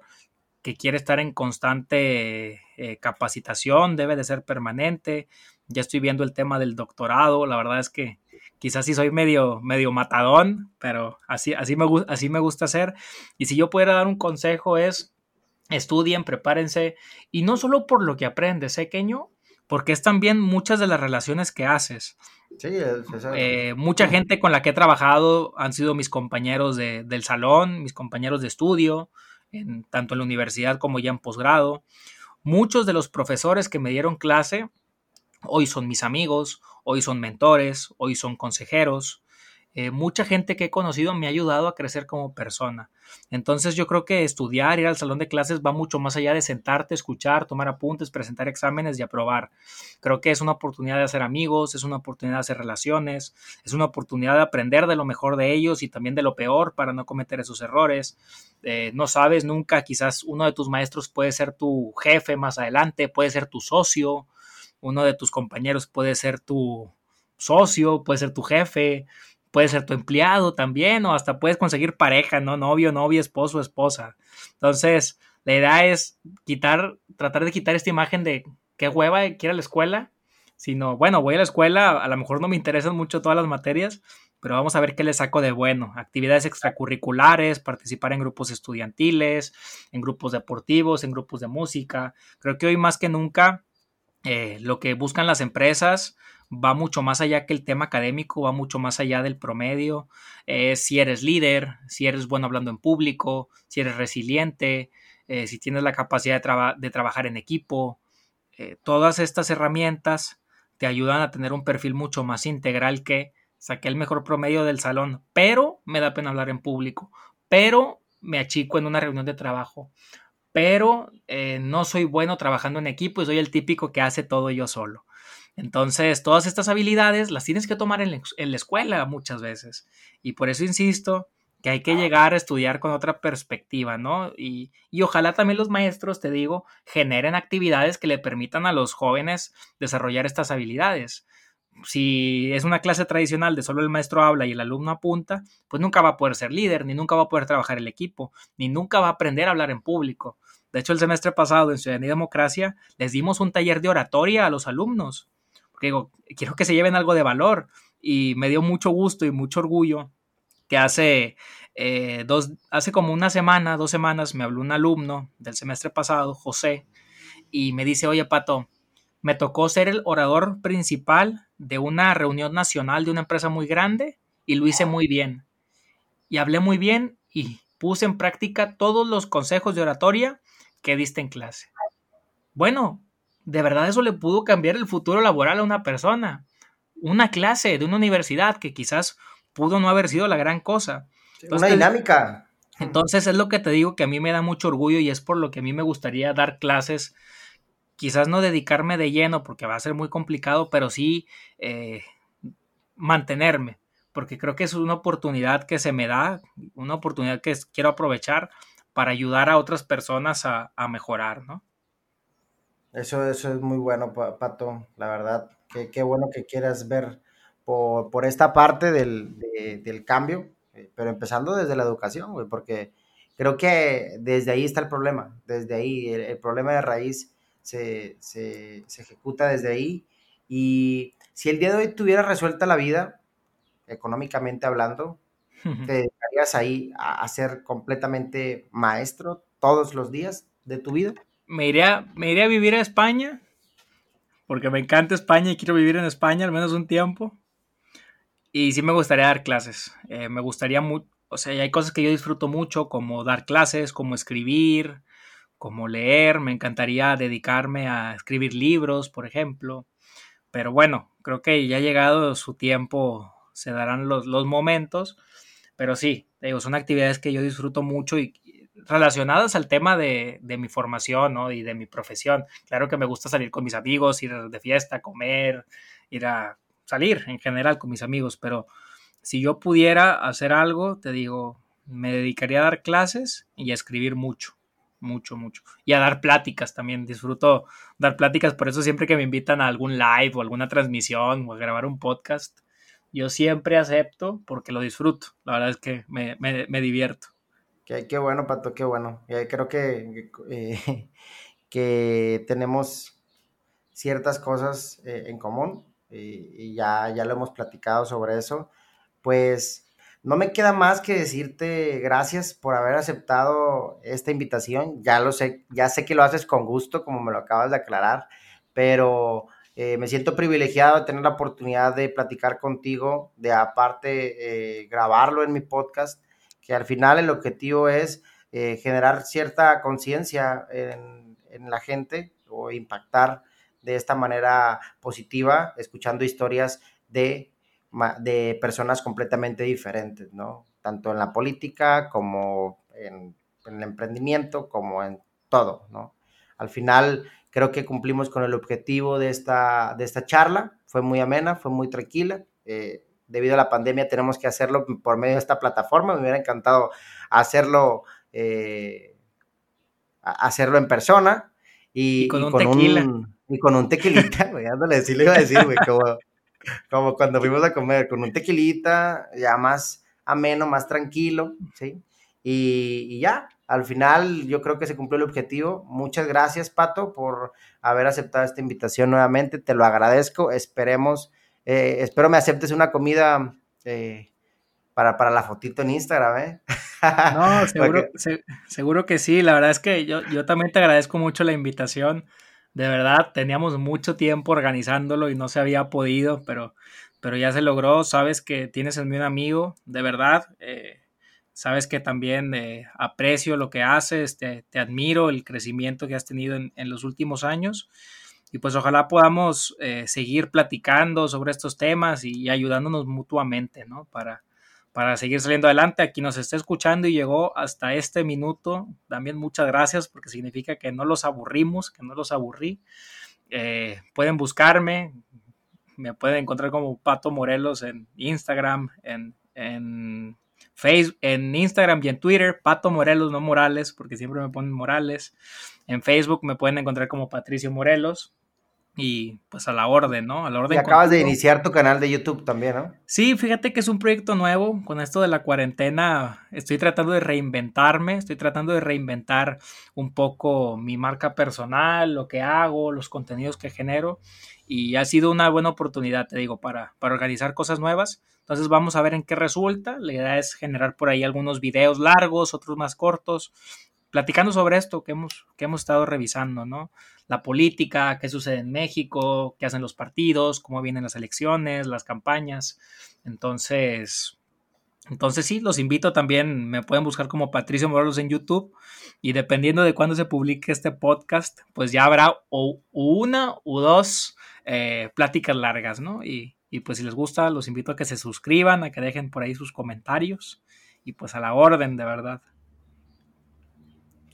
que quiere estar en constante eh, capacitación, debe de ser permanente. Ya estoy viendo el tema del doctorado, la verdad es que quizás sí soy medio, medio matadón, pero así, así, me, así me gusta hacer. Y si yo pudiera dar un consejo es, estudien, prepárense, y no solo por lo que aprendes, pequeño, ¿eh, porque es también muchas de las relaciones que haces. Sí, eh, mucha gente con la que he trabajado han sido mis compañeros de, del salón, mis compañeros de estudio, en, tanto en la universidad como ya en posgrado. Muchos de los profesores que me dieron clase hoy son mis amigos, hoy son mentores, hoy son consejeros. Eh, mucha gente que he conocido me ha ayudado a crecer como persona. Entonces yo creo que estudiar, ir al salón de clases va mucho más allá de sentarte, escuchar, tomar apuntes, presentar exámenes y aprobar. Creo que es una oportunidad de hacer amigos, es una oportunidad de hacer relaciones, es una oportunidad de aprender de lo mejor de ellos y también de lo peor para no cometer esos errores. Eh, no sabes nunca, quizás uno de tus maestros puede ser tu jefe más adelante, puede ser tu socio, uno de tus compañeros puede ser tu socio, puede ser tu jefe, puede ser tu empleado también, o hasta puedes conseguir pareja, ¿no? Novio, novia, esposo, esposa. Entonces, la idea es quitar, tratar de quitar esta imagen de qué hueva quiero a la escuela, sino, bueno, voy a la escuela, a lo mejor no me interesan mucho todas las materias, pero vamos a ver qué le saco de bueno. Actividades extracurriculares, participar en grupos estudiantiles, en grupos deportivos, en grupos de música. Creo que hoy más que nunca eh, lo que buscan las empresas va mucho más allá que el tema académico, va mucho más allá del promedio. Eh, si eres líder, si eres bueno hablando en público, si eres resiliente, eh, si tienes la capacidad de, trabajar en equipo. Eh, todas estas herramientas te ayudan a tener un perfil mucho más integral que saqué el mejor promedio del salón, pero me da pena hablar en público, pero me achico en una reunión de trabajo, pero no soy bueno trabajando en equipo y soy el típico que hace todo yo solo. Entonces, todas estas habilidades las tienes que tomar en la, escuela muchas veces. Y por eso insisto que hay que llegar a estudiar con otra perspectiva, ¿no? Y, y, ojalá también los maestros, te digo, generen actividades que le permitan a los jóvenes desarrollar estas habilidades. Si es una clase tradicional de solo el maestro habla y el alumno apunta, pues nunca va a poder ser líder, ni nunca va a poder trabajar el equipo, ni nunca va a aprender a hablar en público. De hecho, el semestre pasado en Ciudadanía y Democracia les dimos un taller de oratoria a los alumnos digo, quiero que se lleven algo de valor. Y me dio mucho gusto y mucho orgullo que hace eh, dos, hace como una semana, dos semanas, me habló un alumno del semestre pasado, José, y me dice, oye, Pato, me tocó ser el orador principal de una reunión nacional de una empresa muy grande y lo hice muy bien. Y hablé muy bien y puse en práctica todos los consejos de oratoria que diste en clase. Bueno, de verdad eso le pudo cambiar el futuro laboral a una persona. Una clase de una universidad que quizás pudo no haber sido la gran cosa. una dinámica. Entonces es lo que te digo que a mí me da mucho orgullo y es por lo que a mí me gustaría dar clases quizás no dedicarme de lleno porque va a ser muy complicado, pero sí eh, mantenerme, porque creo que es una oportunidad que se me da, una oportunidad que quiero aprovechar para ayudar a otras personas a, mejorar, ¿no? Eso, eso es muy bueno, Pato, la verdad. Qué, bueno que quieras ver por, esta parte del, del, cambio, eh, pero empezando desde la educación, porque creo que desde ahí está el problema, desde ahí, el problema de raíz se, ejecuta desde ahí. Y si el día de hoy tuviera resuelta la vida, económicamente hablando, ¿te dedicarías ahí a, ser completamente maestro todos los días de tu vida? Me iría, me iría a vivir a España, porque me encanta España y quiero vivir en España al menos un tiempo. Y sí me gustaría dar clases. Eh, me gustaría mucho, o sea, hay cosas que yo disfruto mucho, como dar clases, como escribir, como leer, me encantaría dedicarme a escribir libros, por ejemplo, pero bueno, creo que ya ha llegado su tiempo, se darán los, los momentos, pero sí, digo, son actividades que yo disfruto mucho y relacionadas al tema de, de mi formación ¿no? y de mi profesión. Claro que me gusta salir con mis amigos, ir de fiesta, comer, ir a salir en general con mis amigos, pero si yo pudiera hacer algo, te digo, me dedicaría a dar clases y a escribir mucho mucho, mucho. Y a dar pláticas también. Disfruto dar pláticas, por eso siempre que me invitan a algún live o alguna transmisión o a grabar un podcast, yo siempre acepto porque lo disfruto. La verdad es que me, divierto. Qué, qué, bueno, Pato, qué bueno. Y creo que, eh, que tenemos ciertas cosas eh, en común y, ya, ya lo hemos platicado sobre eso. Pues no me queda más que decirte gracias por haber aceptado esta invitación. Ya lo sé, ya sé que lo haces con gusto, como me lo acabas de aclarar, pero eh, me siento privilegiado de tener la oportunidad de platicar contigo, de aparte eh, grabarlo en mi podcast, que al final el objetivo es eh, generar cierta conciencia en, en la gente o impactar de esta manera positiva, escuchando historias de de personas completamente diferentes, ¿no? Tanto en la política como en, el emprendimiento, como en todo, ¿no? Al final creo que cumplimos con el objetivo de esta, de esta charla, fue muy amena, fue muy tranquila. Eh, debido a la pandemia tenemos que hacerlo por medio de esta plataforma, me hubiera encantado hacerlo, eh, hacerlo en persona. Y, con un tequila. y con un tequilita, güey, ándale, sí le iba a decir, güey, como, como cuando fuimos a comer con un tequilita, ya más ameno, más tranquilo, ¿sí? Y, ya, al final yo creo que se cumplió el objetivo. Muchas gracias, Pato, por haber aceptado esta invitación nuevamente. Te lo agradezco. Esperemos, eh, espero me aceptes una comida eh, para, para la fotito en Instagram, ¿eh? No, seguro, seguro que sí. La verdad es que yo, yo también te agradezco mucho la invitación. De verdad, teníamos mucho tiempo organizándolo y no se había podido, pero, pero ya se logró. Sabes que tienes en mí un amigo, de verdad. Eh, sabes que también eh, aprecio lo que haces, te, admiro el crecimiento que has tenido en, los últimos años. Y pues ojalá podamos eh, seguir platicando sobre estos temas y ayudándonos mutuamente, ¿no? Para, para seguir saliendo adelante. Aquí nos está escuchando y llegó hasta este minuto. También muchas gracias porque significa que no los aburrimos, que no los aburrí. Eh, pueden buscarme, me pueden encontrar como Pato Morelos en Instagram, en, en Facebook, en Instagram y en Twitter, Pato Morelos, no Morales, porque siempre me ponen Morales. En Facebook me pueden encontrar como Patricio Morelos y pues a la orden, ¿no? A la orden. Y acabas de iniciar tu canal de YouTube también, ¿no? Sí, fíjate que es un proyecto nuevo. Con esto de la cuarentena estoy tratando de reinventarme, estoy tratando de reinventar un poco mi marca personal, lo que hago, los contenidos que genero. y ha sido una buena oportunidad, te digo, para, para organizar cosas nuevas. Entonces vamos a ver en qué resulta. La idea es generar por ahí algunos videos largos, otros más cortos, platicando sobre esto que hemos, que hemos estado revisando, ¿no? La política, qué sucede en México, qué hacen los partidos, cómo vienen las elecciones, las campañas. Entonces, entonces sí, los invito también, me pueden buscar como Patricio Morelos en YouTube y dependiendo de cuándo se publique este podcast, pues ya habrá una o dos eh, pláticas largas, ¿no? Y, pues si les gusta, los invito a que se suscriban, a que dejen por ahí sus comentarios y pues a la orden, de verdad.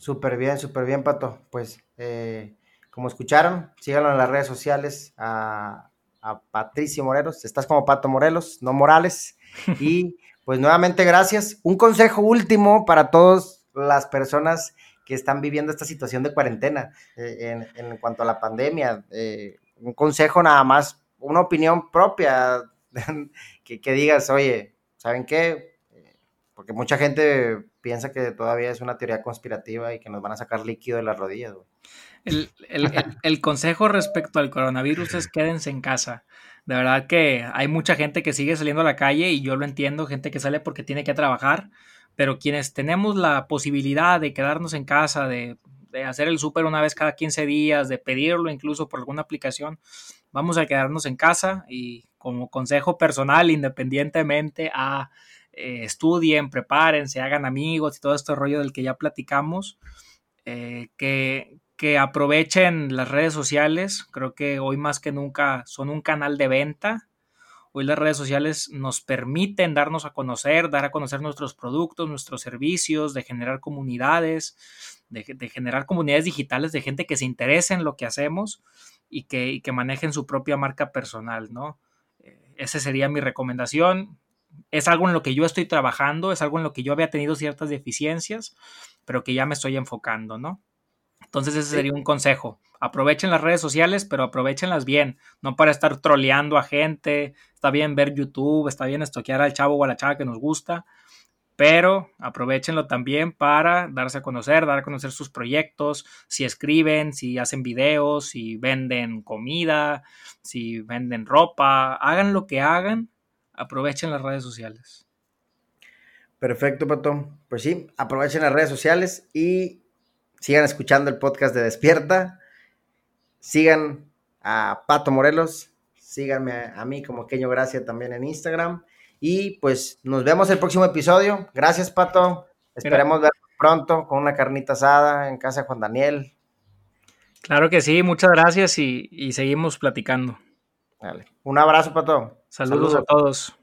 Súper bien, súper bien, Pato. Pues eh, como escucharon, síganlo en las redes sociales a, a Patricio Morelos. Estás como Pato Morelos, no Morales. Y pues nuevamente gracias. Un consejo último para todas las personas que están viviendo esta situación de cuarentena eh, en, cuanto a la pandemia un consejo nada más, una opinión propia, que, digas, oye, ¿saben qué? Porque mucha gente piensa que todavía es una teoría conspirativa y que nos van a sacar líquido de las rodillas. El, consejo respecto al coronavirus es quédense en casa. De verdad que hay mucha gente que sigue saliendo a la calle y yo lo entiendo, gente que sale porque tiene que trabajar, pero quienes tenemos la posibilidad de quedarnos en casa, de de hacer el súper una vez cada 15 días, de pedirlo incluso por alguna aplicación, vamos a quedarnos en casa y como consejo personal, independientemente a eh, estudien, prepárense, hagan amigos y todo este rollo del que ya platicamos, eh, que, que aprovechen las redes sociales, creo que hoy más que nunca son un canal de venta, Hoy las redes sociales nos permiten darnos a conocer, dar a conocer nuestros productos, nuestros servicios, de generar comunidades, de, generar comunidades digitales de gente que se interese en lo que hacemos y que, manejen su propia marca personal, ¿no? Eh, esa sería mi recomendación. Es algo en lo que yo estoy trabajando, es algo en lo que yo había tenido ciertas deficiencias, pero que ya me estoy enfocando, ¿no? Entonces ese sería un consejo. Aprovechen las redes sociales, pero aprovechenlas bien, no para estar troleando a gente. Está bien ver YouTube, está bien estoquear al chavo o a la chava que nos gusta, pero aprovechenlo también para darse a conocer, dar a conocer sus proyectos, si escriben, si hacen videos, si venden comida, si venden ropa, hagan lo que hagan, aprovechen las redes sociales. Perfecto, Pato. Pues sí, aprovechen las redes sociales y sigan escuchando el podcast de Despierta. Sigan a Pato Morelos, síganme a, mí como Queño Gracia también en Instagram y pues nos vemos el próximo episodio. Gracias, Pato. Esperemos vernos pronto con una carnita asada en casa de Juan Daniel. Claro que sí, muchas gracias y, seguimos platicando. Un abrazo, Pato. Saludos, Saludos. a todos.